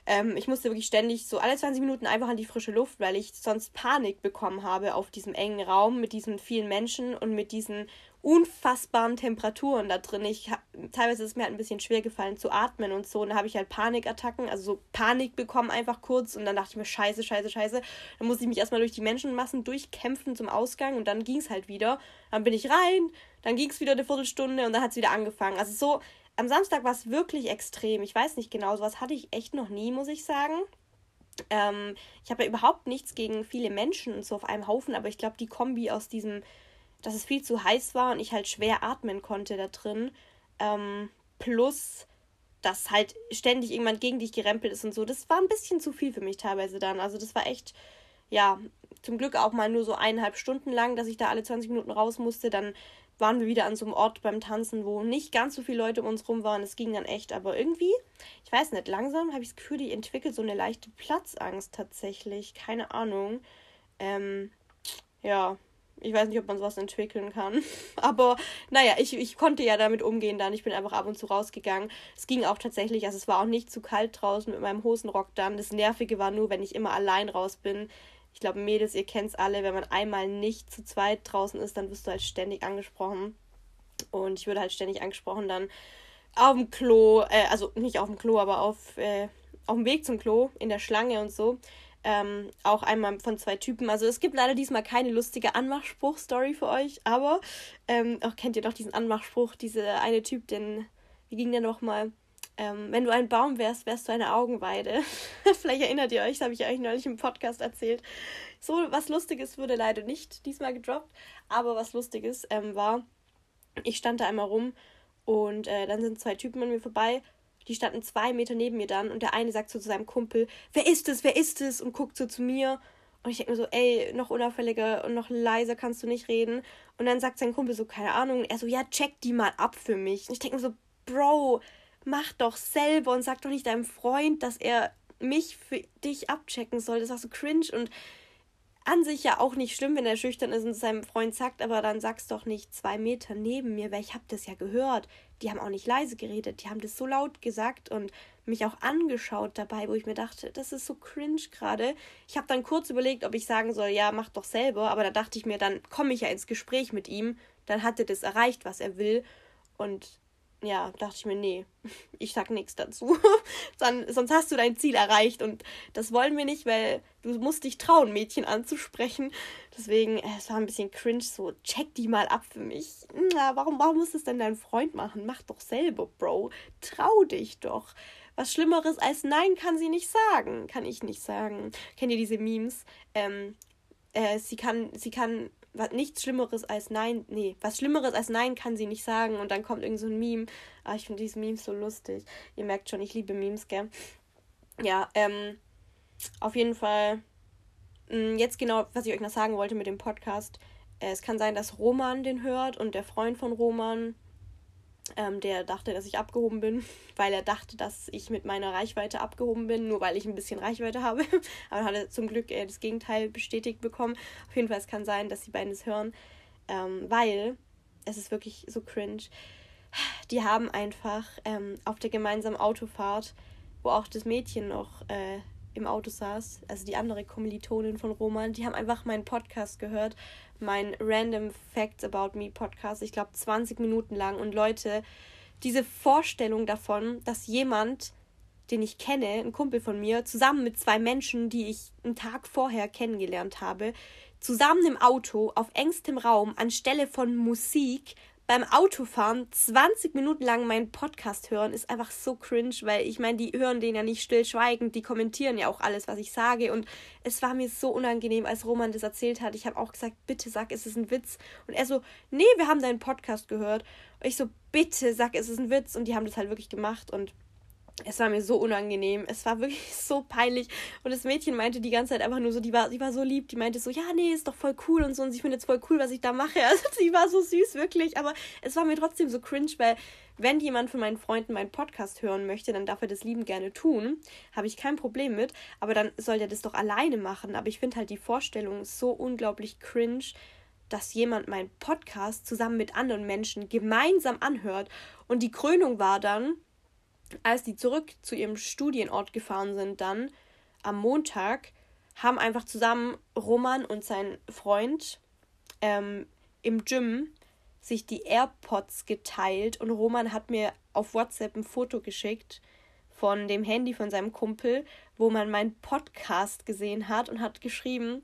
Ähm, ich musste wirklich ständig so alle 20 Minuten einfach an die frische Luft, weil ich sonst Panik bekommen habe auf diesem engen Raum mit diesen vielen Menschen und mit diesen unfassbaren Temperaturen da drin. Ich teilweise ist es mir halt ein bisschen schwer gefallen zu atmen und so. Und da habe ich halt Panikattacken, also so Panik bekommen einfach kurz. Und dann dachte ich mir, scheiße, scheiße, scheiße. Dann musste ich mich erstmal durch die Menschenmassen durchkämpfen zum Ausgang und dann ging es halt wieder. Dann bin ich rein, dann ging es wieder eine Viertelstunde und dann hat es wieder angefangen. Also so, am Samstag war es wirklich extrem. Ich weiß nicht genau, sowas hatte ich echt noch nie, muss ich sagen. Ähm, ich habe ja überhaupt nichts gegen viele Menschen und so auf einem Haufen, aber ich glaube, die Kombi aus diesem dass es viel zu heiß war und ich halt schwer atmen konnte da drin. Ähm, plus, dass halt ständig irgendwann gegen dich gerempelt ist und so. Das war ein bisschen zu viel für mich teilweise dann. Also das war echt, ja, zum Glück auch mal nur so eineinhalb Stunden lang, dass ich da alle 20 Minuten raus musste. Dann waren wir wieder an so einem Ort beim Tanzen, wo nicht ganz so viele Leute um uns rum waren. Es ging dann echt, aber irgendwie, ich weiß nicht, langsam habe ich das Gefühl, die entwickelt so eine leichte Platzangst tatsächlich. Keine Ahnung. Ähm, ja, ich weiß nicht, ob man sowas entwickeln kann. Aber naja, ich, ich konnte ja damit umgehen dann. Ich bin einfach ab und zu rausgegangen. Es ging auch tatsächlich, also es war auch nicht zu kalt draußen mit meinem Hosenrock dann. Das Nervige war nur, wenn ich immer allein raus bin. Ich glaube, Mädels, ihr kennt es alle, wenn man einmal nicht zu zweit draußen ist, dann wirst du halt ständig angesprochen. Und ich würde halt ständig angesprochen dann auf dem Klo, äh, also nicht auf dem Klo, aber auf, äh, auf dem Weg zum Klo, in der Schlange und so. Ähm, auch einmal von zwei Typen. Also es gibt leider diesmal keine lustige Anmachspruch-Story für euch, aber ähm, auch kennt ihr doch diesen Anmachspruch, diese eine Typ, den, wie ging der nochmal? Ähm, wenn du ein Baum wärst, wärst du eine Augenweide. Vielleicht erinnert ihr euch, das habe ich euch neulich im Podcast erzählt. So was Lustiges wurde leider nicht diesmal gedroppt, aber was Lustiges ähm, war, ich stand da einmal rum und äh, dann sind zwei Typen an mir vorbei die standen zwei Meter neben mir dann und der eine sagt so zu seinem Kumpel, wer ist es, wer ist es? Und guckt so zu mir. Und ich denke mir so, ey, noch unauffälliger und noch leiser kannst du nicht reden. Und dann sagt sein Kumpel so, keine Ahnung. Und er so, ja, check die mal ab für mich. Und ich denke mir so, Bro, mach doch selber und sag doch nicht deinem Freund, dass er mich für dich abchecken soll. Das ist auch so cringe und an sich ja auch nicht schlimm, wenn er schüchtern ist und seinem Freund sagt, aber dann sag's doch nicht zwei Meter neben mir, weil ich hab das ja gehört. Die haben auch nicht leise geredet, die haben das so laut gesagt und mich auch angeschaut dabei, wo ich mir dachte, das ist so cringe gerade. Ich habe dann kurz überlegt, ob ich sagen soll, ja, mach doch selber, aber da dachte ich mir, dann komme ich ja ins Gespräch mit ihm, dann hat er das erreicht, was er will und ja, dachte ich mir, nee, ich sag nichts dazu. Dann, sonst hast du dein Ziel erreicht und das wollen wir nicht, weil du musst dich trauen, Mädchen anzusprechen. Deswegen, äh, es war ein bisschen cringe, so check die mal ab für mich. Na, warum, warum muss es denn dein Freund machen? Mach doch selber, Bro. Trau dich doch. Was Schlimmeres als Nein kann sie nicht sagen. Kann ich nicht sagen. Kennt ihr diese Memes? Ähm, äh, sie kann, sie kann nichts Schlimmeres als Nein, nee, was Schlimmeres als Nein kann sie nicht sagen und dann kommt irgend so ein Meme. Ah, ich finde diese Memes so lustig. Ihr merkt schon, ich liebe Memes, gell? Ja, ähm, auf jeden Fall, mh, mm, jetzt genau, was ich euch noch sagen wollte mit dem Podcast. Äh, es kann sein, dass Roman den hört und der Freund von Roman ähm, der dachte, dass ich abgehoben bin, weil er dachte, dass ich mit meiner Reichweite abgehoben bin, nur weil ich ein bisschen Reichweite habe. Aber dann hat er zum Glück äh, das Gegenteil bestätigt bekommen. Auf jeden Fall, es kann sein, dass die beiden es hören, ähm, weil es ist wirklich so cringe. Die haben einfach ähm, auf der gemeinsamen Autofahrt, wo auch das Mädchen noch äh, im Auto saß, also die andere Kommilitonin von Roman, die haben einfach meinen Podcast gehört, mein Random Facts About Me Podcast, ich glaube 20 Minuten lang. Und Leute, diese Vorstellung davon, dass jemand, den ich kenne, ein Kumpel von mir, zusammen mit zwei Menschen, die ich einen Tag vorher kennengelernt habe, zusammen im Auto auf engstem Raum anstelle von Musik beim Autofahren 20 Minuten lang meinen Podcast hören, ist einfach so cringe, weil ich meine, die hören den ja nicht stillschweigend, die kommentieren ja auch alles, was ich sage. Und es war mir so unangenehm, als Roman das erzählt hat. Ich habe auch gesagt, bitte sag, es ist ein Witz. Und er so, nee, wir haben deinen Podcast gehört. Und ich so, bitte sag, es ist ein Witz. Und die haben das halt wirklich gemacht. Und es war mir so unangenehm. Es war wirklich so peinlich. Und das Mädchen meinte die ganze Zeit einfach nur so, die war, die war so lieb, die meinte so, ja, nee, ist doch voll cool und so. Und sie findet es voll cool, was ich da mache. Also sie war so süß, wirklich. Aber es war mir trotzdem so cringe, weil wenn jemand von meinen Freunden meinen Podcast hören möchte, dann darf er das lieben gerne tun. Habe ich kein Problem mit. Aber dann soll er das doch alleine machen. Aber ich finde halt die Vorstellung so unglaublich cringe, dass jemand meinen Podcast zusammen mit anderen Menschen gemeinsam anhört. Und die Krönung war dann, als die zurück zu ihrem Studienort gefahren sind, dann am Montag, haben einfach zusammen Roman und sein Freund ähm, im Gym sich die AirPods geteilt und Roman hat mir auf WhatsApp ein Foto geschickt von dem Handy von seinem Kumpel, wo man meinen Podcast gesehen hat und hat geschrieben,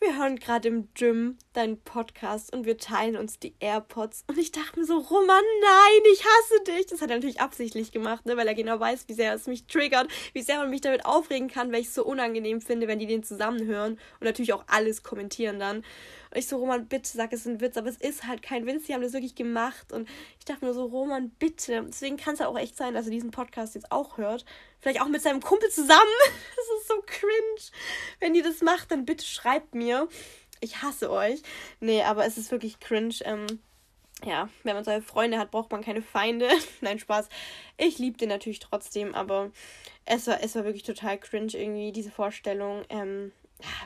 wir hören gerade im Gym deinen Podcast und wir teilen uns die AirPods. Und ich dachte mir so, Roman, nein, ich hasse dich. Das hat er natürlich absichtlich gemacht, ne, weil er genau weiß, wie sehr es mich triggert, wie sehr man mich damit aufregen kann, weil ich es so unangenehm finde, wenn die den zusammenhören und natürlich auch alles kommentieren dann. Und ich so, Roman, bitte sag, es ist ein Witz, aber es ist halt kein Witz, sie haben das wirklich gemacht. Und ich dachte mir so, Roman, bitte. Deswegen kann es ja auch echt sein, dass er diesen Podcast jetzt auch hört. Vielleicht auch mit seinem Kumpel zusammen. Das ist so cringe. Wenn ihr das macht, dann bitte schreibt mir. Ich hasse euch. Nee, aber es ist wirklich cringe. Ähm, ja, wenn man solche Freunde hat, braucht man keine Feinde. Nein, Spaß. Ich liebe den natürlich trotzdem, aber es war, es war wirklich total cringe irgendwie, diese Vorstellung. Ähm,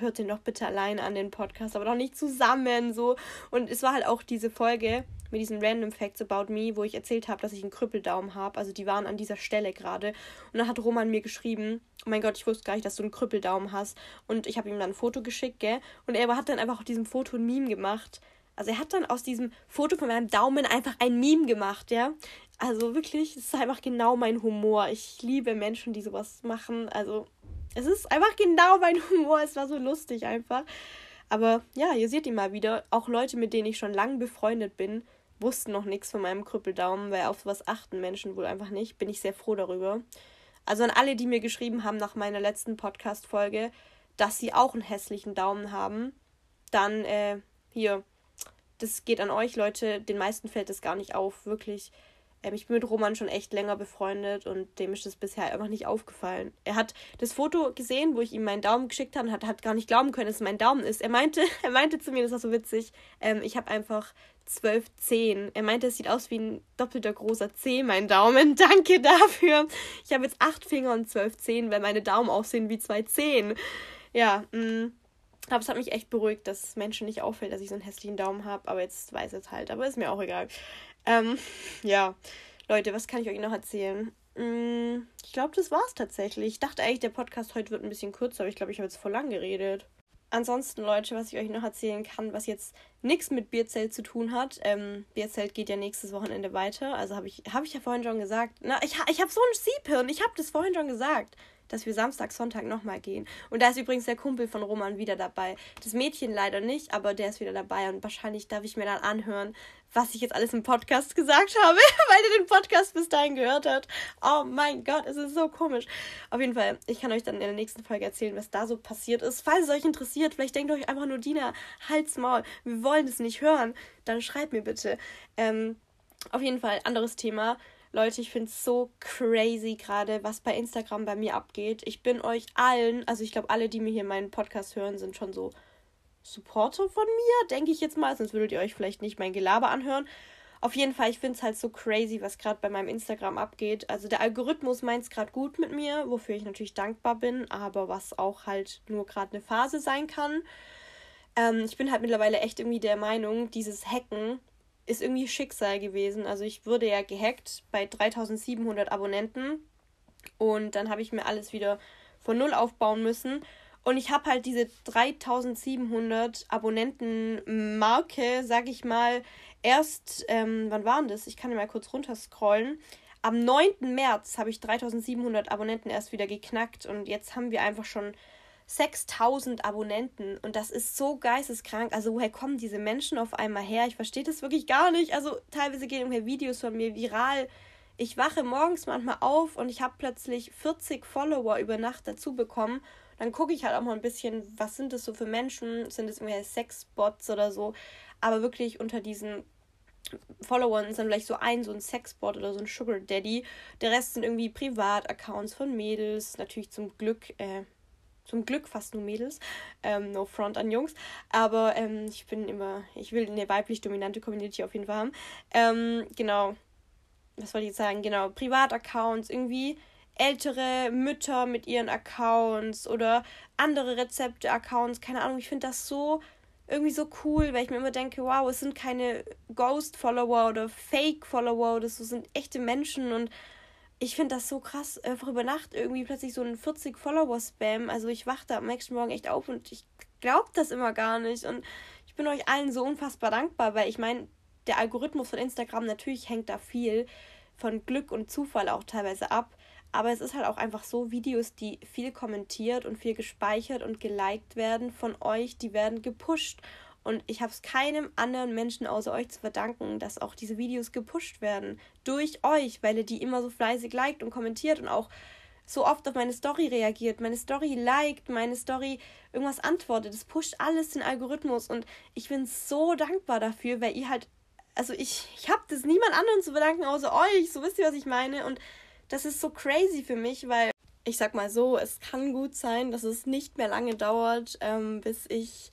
hört den doch bitte alleine an den Podcast, aber doch nicht zusammen so. Und es war halt auch diese Folge mit diesen Random Facts about me, wo ich erzählt habe, dass ich einen Krüppeldaumen habe. Also die waren an dieser Stelle gerade. Und dann hat Roman mir geschrieben, oh mein Gott, ich wusste gar nicht, dass du einen Krüppeldaumen hast. Und ich habe ihm dann ein Foto geschickt, gell? Und er hat dann einfach auf diesem Foto ein Meme gemacht. Also er hat dann aus diesem Foto von meinem Daumen einfach ein Meme gemacht, ja. Also wirklich, es ist einfach genau mein Humor. Ich liebe Menschen, die sowas machen. Also es ist einfach genau mein Humor. Es war so lustig einfach. Aber ja, ihr seht ihn mal wieder. Auch Leute, mit denen ich schon lange befreundet bin, wussten noch nichts von meinem Krüppeldaumen, weil auf sowas achten Menschen wohl einfach nicht. Bin ich sehr froh darüber. Also an alle, die mir geschrieben haben nach meiner letzten Podcast-Folge, dass sie auch einen hässlichen Daumen haben, dann äh, hier, das geht an euch, Leute. Den meisten fällt das gar nicht auf, wirklich. Ähm, ich bin mit Roman schon echt länger befreundet und dem ist das bisher einfach nicht aufgefallen. Er hat das Foto gesehen, wo ich ihm meinen Daumen geschickt habe und hat, hat gar nicht glauben können, dass es mein Daumen ist. Er meinte, er meinte zu mir, das war so witzig, ähm, ich habe einfach zwölf Zehen. Er meinte, es sieht aus wie ein doppelter großer Zeh, mein Daumen. Danke dafür. Ich habe jetzt acht Finger und zwölf Zehen, weil meine Daumen aussehen wie zwei Zehen. Ja, mh. Mm. Aber es hat mich echt beruhigt, dass Menschen nicht auffällt, dass ich so einen hässlichen Daumen habe. Aber jetzt weiß es halt. Aber ist mir auch egal. Ähm, ja, Leute, was kann ich euch noch erzählen? Hm, ich glaube, das war's tatsächlich. Ich dachte eigentlich, der Podcast heute wird ein bisschen kürzer, aber ich glaube, ich habe jetzt voll lang geredet. Ansonsten, Leute, was ich euch noch erzählen kann, was jetzt nichts mit Bierzelt zu tun hat. Ähm, Bierzelt geht ja nächstes Wochenende weiter. Also habe ich, hab ich ja vorhin schon gesagt. Na, ich, ich habe so ein Siebhirn. Ich habe das vorhin schon gesagt dass wir Samstag, Sonntag nochmal gehen. Und da ist übrigens der Kumpel von Roman wieder dabei. Das Mädchen leider nicht, aber der ist wieder dabei und wahrscheinlich darf ich mir dann anhören, was ich jetzt alles im Podcast gesagt habe, weil er den Podcast bis dahin gehört hat. Oh mein Gott, es ist so komisch. Auf jeden Fall, ich kann euch dann in der nächsten Folge erzählen, was da so passiert ist. Falls es euch interessiert, vielleicht denkt euch einfach nur, Dina, halt's Maul, wir wollen es nicht hören, dann schreibt mir bitte. Ähm, auf jeden Fall, anderes Thema. Leute, ich finde es so crazy gerade, was bei Instagram bei mir abgeht. Ich bin euch allen, also ich glaube, alle, die mir hier meinen Podcast hören, sind schon so Supporter von mir, denke ich jetzt mal. Sonst würdet ihr euch vielleicht nicht mein Gelaber anhören. Auf jeden Fall, ich finde es halt so crazy, was gerade bei meinem Instagram abgeht. Also der Algorithmus meint es gerade gut mit mir, wofür ich natürlich dankbar bin, aber was auch halt nur gerade eine Phase sein kann. Ähm, ich bin halt mittlerweile echt irgendwie der Meinung, dieses Hacken ist irgendwie Schicksal gewesen. Also ich wurde ja gehackt bei 3700 Abonnenten und dann habe ich mir alles wieder von null aufbauen müssen. Und ich habe halt diese 3700 Abonnenten-Marke, sag ich mal, erst, ähm, wann waren das? Ich kann ja mal kurz runterscrollen. Am 9. März habe ich 3700 Abonnenten erst wieder geknackt und jetzt haben wir einfach schon 6000 Abonnenten und das ist so geisteskrank. Also woher kommen diese Menschen auf einmal her? Ich verstehe das wirklich gar nicht. Also teilweise gehen irgendwelche Videos von mir viral. Ich wache morgens manchmal auf und ich habe plötzlich 40 Follower über Nacht dazu bekommen. Dann gucke ich halt auch mal ein bisschen, was sind das so für Menschen? Sind das irgendwelche Sexbots oder so? Aber wirklich unter diesen Followern ist dann vielleicht so ein, so ein Sexbot oder so ein Sugar Daddy. Der Rest sind irgendwie Privataccounts von Mädels. Natürlich zum Glück, äh, zum Glück fast nur Mädels. Ähm, no front an Jungs. Aber ähm, ich bin immer, ich will eine weiblich dominante Community auf jeden Fall haben. Ähm, genau. Was wollte ich jetzt sagen? Genau, Privataccounts, irgendwie ältere Mütter mit ihren Accounts oder andere Rezepte-Accounts. Keine Ahnung, ich finde das so irgendwie so cool, weil ich mir immer denke, wow, es sind keine Ghost-Follower oder Fake-Follower oder so, sind echte Menschen und ich finde das so krass, einfach über Nacht irgendwie plötzlich so ein 40-Follower-Spam. Also ich wache da am nächsten Morgen echt auf und ich glaube das immer gar nicht. Und ich bin euch allen so unfassbar dankbar, weil ich meine, der Algorithmus von Instagram natürlich hängt da viel von Glück und Zufall auch teilweise ab. Aber es ist halt auch einfach so, Videos, die viel kommentiert und viel gespeichert und geliked werden von euch, die werden gepusht. Und ich habe es keinem anderen Menschen außer euch zu verdanken, dass auch diese Videos gepusht werden. Durch euch, weil ihr die immer so fleißig liked und kommentiert und auch so oft auf meine Story reagiert, meine Story liked, meine Story irgendwas antwortet. Das pusht alles den Algorithmus und ich bin so dankbar dafür, weil ihr halt, also ich, ich habe das niemand anderen zu verdanken außer euch. So wisst ihr, was ich meine. Und das ist so crazy für mich, weil ich sag mal so, es kann gut sein, dass es nicht mehr lange dauert, ähm, bis ich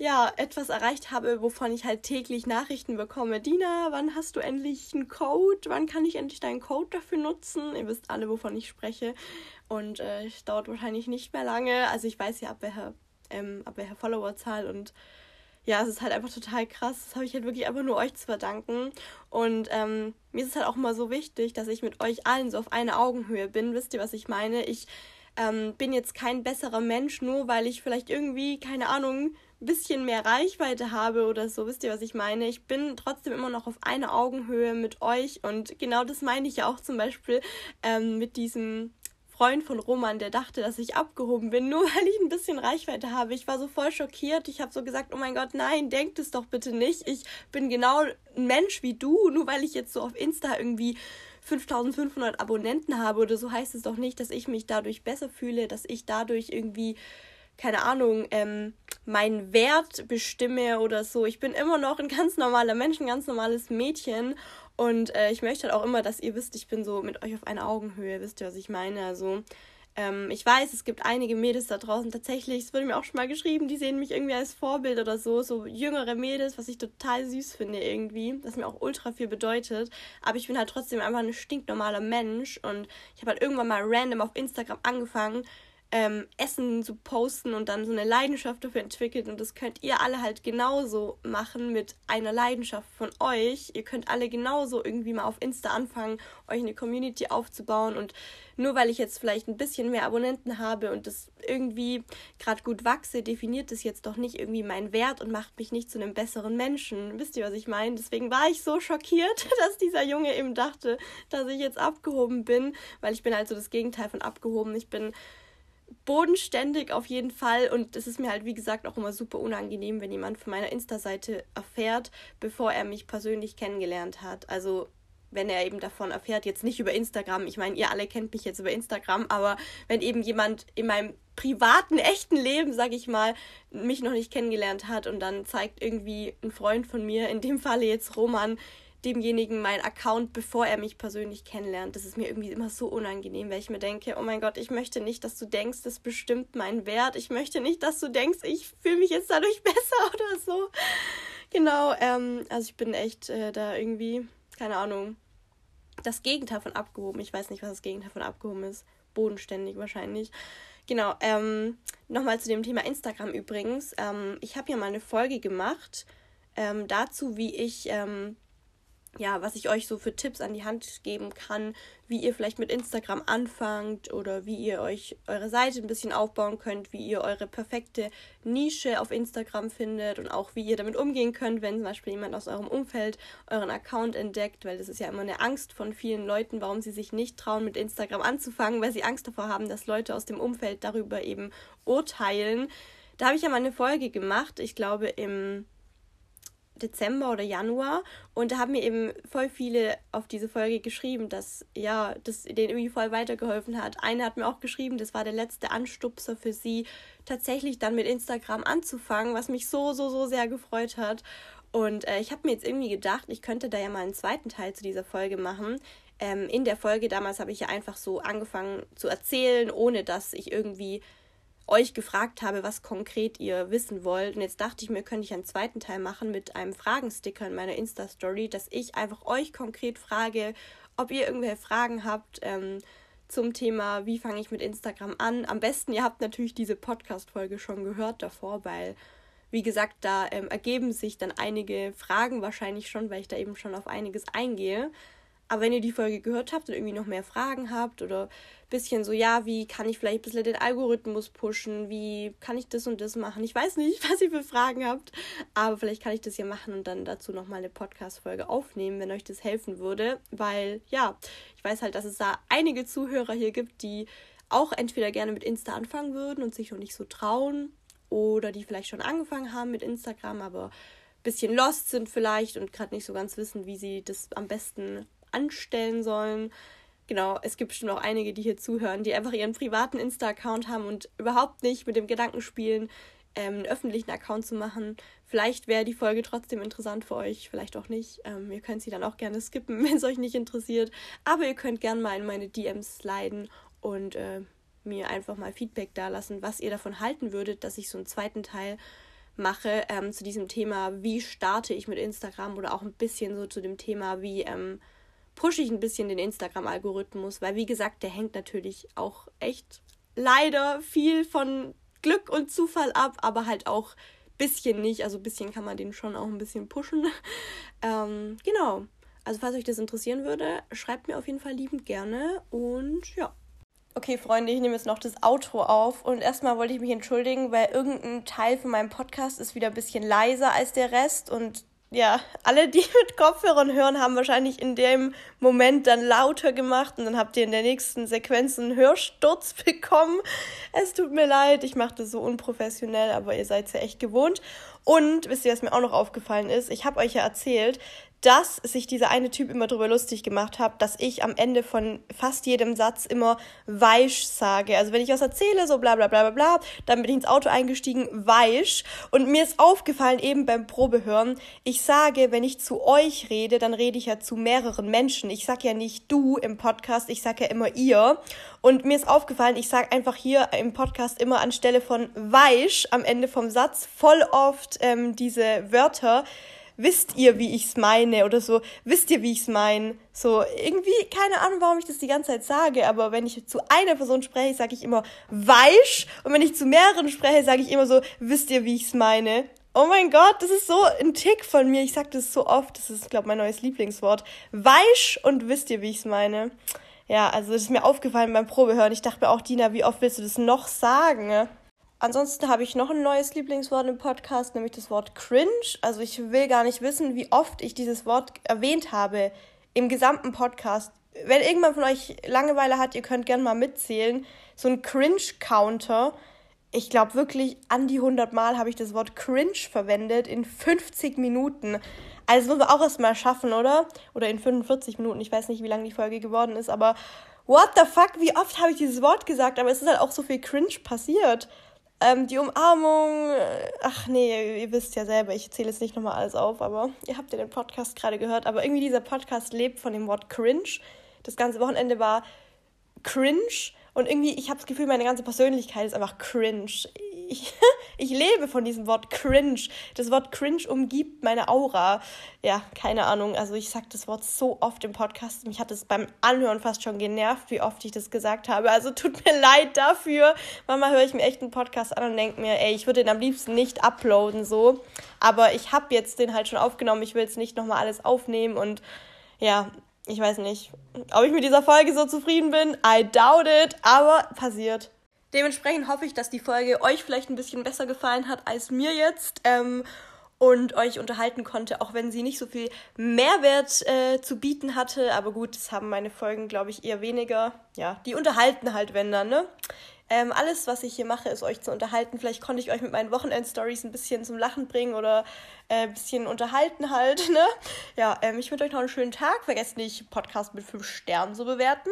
ja etwas erreicht habe, wovon ich halt täglich Nachrichten bekomme. Dina, wann hast du endlich einen Code? Wann kann ich endlich deinen Code dafür nutzen? Ihr wisst alle, wovon ich spreche. Und äh, es dauert wahrscheinlich nicht mehr lange. Also ich weiß ja ab welcher, ähm, ab welcher Followerzahl und ja, es ist halt einfach total krass. Das habe ich halt wirklich einfach nur euch zu verdanken. Und ähm, mir ist es halt auch immer so wichtig, dass ich mit euch allen so auf einer Augenhöhe bin. Wisst ihr, was ich meine? Ich ähm, bin jetzt kein besserer Mensch, nur weil ich vielleicht irgendwie, keine Ahnung, bisschen mehr Reichweite habe oder so. Wisst ihr, was ich meine? Ich bin trotzdem immer noch auf einer Augenhöhe mit euch. Und genau das meine ich ja auch zum Beispiel ähm, mit diesem Freund von Roman, der dachte, dass ich abgehoben bin, nur weil ich ein bisschen Reichweite habe. Ich war so voll schockiert. Ich habe so gesagt, oh mein Gott, nein, denkt es doch bitte nicht. Ich bin genau ein Mensch wie du, nur weil ich jetzt so auf Insta irgendwie 5500 Abonnenten habe oder so heißt es doch nicht, dass ich mich dadurch besser fühle, dass ich dadurch irgendwie keine Ahnung, ähm, meinen Wert bestimme oder so. Ich bin immer noch ein ganz normaler Mensch, ein ganz normales Mädchen und äh, ich möchte halt auch immer, dass ihr wisst, ich bin so mit euch auf einer Augenhöhe. Wisst ihr, was ich meine? Also, ähm, ich weiß, es gibt einige Mädels da draußen tatsächlich, es wurde mir auch schon mal geschrieben, die sehen mich irgendwie als Vorbild oder so. So jüngere Mädels, was ich total süß finde irgendwie. Das mir auch ultra viel bedeutet. Aber ich bin halt trotzdem einfach ein stinknormaler Mensch. Und ich habe halt irgendwann mal random auf Instagram angefangen, ähm, Essen zu posten und dann so eine Leidenschaft dafür entwickelt. Und das könnt ihr alle halt genauso machen mit einer Leidenschaft von euch. Ihr könnt alle genauso irgendwie mal auf Insta anfangen, euch eine Community aufzubauen. Und nur weil ich jetzt vielleicht ein bisschen mehr Abonnenten habe und das irgendwie gerade gut wachse, definiert das jetzt doch nicht irgendwie meinen Wert und macht mich nicht zu einem besseren Menschen. Wisst ihr, was ich meine? Deswegen war ich so schockiert, dass dieser Junge eben dachte, dass ich jetzt abgehoben bin, weil ich bin also das Gegenteil von abgehoben. Ich bin bodenständig auf jeden Fall und es ist mir halt wie gesagt auch immer super unangenehm, wenn jemand von meiner Insta-Seite erfährt, bevor er mich persönlich kennengelernt hat. Also wenn er eben davon erfährt, jetzt nicht über Instagram, ich meine, ihr alle kennt mich jetzt über Instagram, aber wenn eben jemand in meinem privaten, echten Leben, sag ich mal, mich noch nicht kennengelernt hat und dann zeigt irgendwie ein Freund von mir, in dem Falle jetzt Roman, demjenigen meinen Account, bevor er mich persönlich kennenlernt. Das ist mir irgendwie immer so unangenehm, weil ich mir denke, oh mein Gott, ich möchte nicht, dass du denkst, das bestimmt meinen Wert. Ich möchte nicht, dass du denkst, ich fühle mich jetzt dadurch besser oder so. Genau, ähm, also ich bin echt äh, da irgendwie, keine Ahnung, das Gegenteil von abgehoben. Ich weiß nicht, was das Gegenteil von abgehoben ist. Bodenständig wahrscheinlich. Genau, ähm, nochmal zu dem Thema Instagram übrigens. Ähm, ich habe ja mal eine Folge gemacht ähm, dazu, wie ich ähm, ja, was ich euch so für Tipps an die Hand geben kann, wie ihr vielleicht mit Instagram anfangt oder wie ihr euch eure Seite ein bisschen aufbauen könnt, wie ihr eure perfekte Nische auf Instagram findet und auch wie ihr damit umgehen könnt, wenn zum Beispiel jemand aus eurem Umfeld euren Account entdeckt, weil das ist ja immer eine Angst von vielen Leuten, warum sie sich nicht trauen, mit Instagram anzufangen, weil sie Angst davor haben, dass Leute aus dem Umfeld darüber eben urteilen. Da habe ich ja mal eine Folge gemacht, ich glaube im Dezember oder Januar und da haben mir eben voll viele auf diese Folge geschrieben, dass ja, das denen irgendwie voll weitergeholfen hat. Eine hat mir auch geschrieben, das war der letzte Anstupser für sie, tatsächlich dann mit Instagram anzufangen, was mich so, so, so sehr gefreut hat. Und äh, ich habe mir jetzt irgendwie gedacht, ich könnte da ja mal einen zweiten Teil zu dieser Folge machen. Ähm, in der Folge damals habe ich ja einfach so angefangen zu erzählen, ohne dass ich irgendwie euch gefragt habe, was konkret ihr wissen wollt. Und jetzt dachte ich mir, könnte ich einen zweiten Teil machen mit einem Fragensticker in meiner Insta-Story, dass ich einfach euch konkret frage, ob ihr irgendwelche Fragen habt ähm, zum Thema, wie fange ich mit Instagram an. Am besten, ihr habt natürlich diese Podcast-Folge schon gehört davor, weil wie gesagt, da ähm, ergeben sich dann einige Fragen wahrscheinlich schon, weil ich da eben schon auf einiges eingehe. Aber wenn ihr die Folge gehört habt und irgendwie noch mehr Fragen habt oder ein bisschen so, ja, wie kann ich vielleicht ein bisschen den Algorithmus pushen, wie kann ich das und das machen? Ich weiß nicht, was ihr für Fragen habt, aber vielleicht kann ich das ja machen und dann dazu nochmal eine Podcast-Folge aufnehmen, wenn euch das helfen würde. Weil, ja, ich weiß halt, dass es da einige Zuhörer hier gibt, die auch entweder gerne mit Insta anfangen würden und sich noch nicht so trauen oder die vielleicht schon angefangen haben mit Instagram, aber ein bisschen lost sind vielleicht und gerade nicht so ganz wissen, wie sie das am besten anstellen sollen. Genau, es gibt bestimmt auch einige, die hier zuhören, die einfach ihren privaten Insta-Account haben und überhaupt nicht mit dem Gedanken spielen, ähm, einen öffentlichen Account zu machen. Vielleicht wäre die Folge trotzdem interessant für euch, vielleicht auch nicht. Ähm, ihr könnt sie dann auch gerne skippen, wenn es euch nicht interessiert. Aber ihr könnt gerne mal in meine DMs sliden und äh, mir einfach mal Feedback da lassen, was ihr davon halten würdet, dass ich so einen zweiten Teil mache ähm, zu diesem Thema, wie starte ich mit Instagram oder auch ein bisschen so zu dem Thema, wie ähm, pushe ich ein bisschen den Instagram-Algorithmus, weil wie gesagt, der hängt natürlich auch echt leider viel von Glück und Zufall ab, aber halt auch bisschen nicht. Also ein bisschen kann man den schon auch ein bisschen pushen. ähm, genau. Also falls euch das interessieren würde, schreibt mir auf jeden Fall liebend gerne und ja. Okay, Freunde, ich nehme jetzt noch das Auto auf und erstmal wollte ich mich entschuldigen, weil irgendein Teil von meinem Podcast ist wieder ein bisschen leiser als der Rest und ja, alle, die mit Kopfhörern hören, haben wahrscheinlich in dem Moment dann lauter gemacht und dann habt ihr in der nächsten Sequenz einen Hörsturz bekommen. Es tut mir leid, ich mache das so unprofessionell, aber ihr seid es ja echt gewohnt. Und wisst ihr, was mir auch noch aufgefallen ist? Ich habe euch ja erzählt, dass sich dieser eine Typ immer darüber lustig gemacht hat, dass ich am Ende von fast jedem Satz immer weich sage. Also wenn ich was erzähle, so bla bla bla bla bla, dann bin ich ins Auto eingestiegen, weich. Und mir ist aufgefallen, eben beim Probehören, ich sage, wenn ich zu euch rede, dann rede ich ja zu mehreren Menschen. Ich sage ja nicht du im Podcast, ich sage ja immer ihr. Und mir ist aufgefallen, ich sage einfach hier im Podcast immer anstelle von weich am Ende vom Satz voll oft ähm, diese Wörter wisst ihr, wie ich's meine oder so, wisst ihr, wie ich's meine? So, irgendwie, keine Ahnung, warum ich das die ganze Zeit sage, aber wenn ich zu einer Person spreche, sage ich immer weich und wenn ich zu mehreren spreche, sage ich immer so, wisst ihr, wie ich's meine? Oh mein Gott, das ist so ein Tick von mir. Ich sag das so oft. Das ist, glaube mein neues Lieblingswort. Weich und wisst ihr, wie ich's meine? Ja, also das ist mir aufgefallen beim Probehören. Ich dachte mir auch, Dina, wie oft willst du das noch sagen? Ansonsten habe ich noch ein neues Lieblingswort im Podcast, nämlich das Wort cringe. Also ich will gar nicht wissen, wie oft ich dieses Wort erwähnt habe im gesamten Podcast. Wenn irgendwann von euch Langeweile hat, ihr könnt gerne mal mitzählen. So ein Cringe-Counter. Ich glaube wirklich, an die 100 Mal habe ich das Wort cringe verwendet in 50 Minuten. Also das müssen wir auch erstmal schaffen, oder? Oder in 45 Minuten. Ich weiß nicht, wie lange die Folge geworden ist, aber what the fuck, wie oft habe ich dieses Wort gesagt? Aber es ist halt auch so viel cringe passiert. Ähm, die Umarmung, äh, ach nee, ihr wisst ja selber, ich zähle jetzt nicht nochmal alles auf, aber ihr habt ja den Podcast gerade gehört. Aber irgendwie dieser Podcast lebt von dem Wort cringe. Das ganze Wochenende war cringe und irgendwie, ich habe das Gefühl, meine ganze Persönlichkeit ist einfach cringe. Ich, ich lebe von diesem Wort cringe. Das Wort cringe umgibt meine Aura. Ja, keine Ahnung. Also ich sage das Wort so oft im Podcast. Mich hat es beim Anhören fast schon genervt, wie oft ich das gesagt habe. Also tut mir leid dafür. Manchmal höre ich mir echt einen Podcast an und denke mir, ey, ich würde den am liebsten nicht uploaden so. Aber ich habe jetzt den halt schon aufgenommen. Ich will jetzt nicht nochmal alles aufnehmen und ja, ich weiß nicht, ob ich mit dieser Folge so zufrieden bin. I doubt it, aber passiert. Dementsprechend hoffe ich, dass die Folge euch vielleicht ein bisschen besser gefallen hat als mir jetzt. Ähm, und euch unterhalten konnte, auch wenn sie nicht so viel Mehrwert äh, zu bieten hatte. Aber gut, das haben meine Folgen, glaube ich, eher weniger. Ja, die unterhalten halt, wenn dann, ne? Ähm, alles, was ich hier mache, ist euch zu unterhalten. Vielleicht konnte ich euch mit meinen Wochenend-Stories ein bisschen zum Lachen bringen oder äh, ein bisschen unterhalten halt. Ne? Ja, ähm, ich wünsche euch noch einen schönen Tag. Vergesst nicht, Podcast mit 5 Sternen zu bewerten.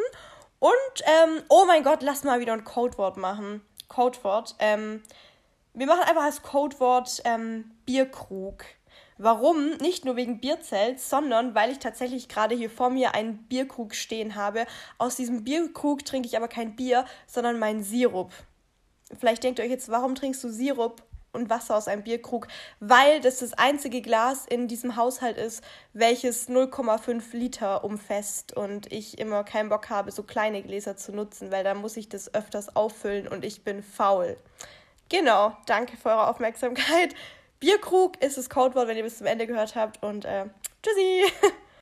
Und, ähm, oh mein Gott, lasst mal wieder ein Codewort machen. Codewort. Ähm, wir machen einfach als Codewort ähm, Bierkrug. Warum? Nicht nur wegen Bierzelt, sondern weil ich tatsächlich gerade hier vor mir einen Bierkrug stehen habe. Aus diesem Bierkrug trinke ich aber kein Bier, sondern meinen Sirup. Vielleicht denkt ihr euch jetzt, warum trinkst du Sirup und Wasser aus einem Bierkrug? Weil das das einzige Glas in diesem Haushalt ist, welches 0,5 Liter umfasst und ich immer keinen Bock habe, so kleine Gläser zu nutzen, weil da muss ich das öfters auffüllen und ich bin faul. Genau, danke für eure Aufmerksamkeit. Bierkrug ist das Codewort, wenn ihr bis zum Ende gehört habt und äh, tschüssi!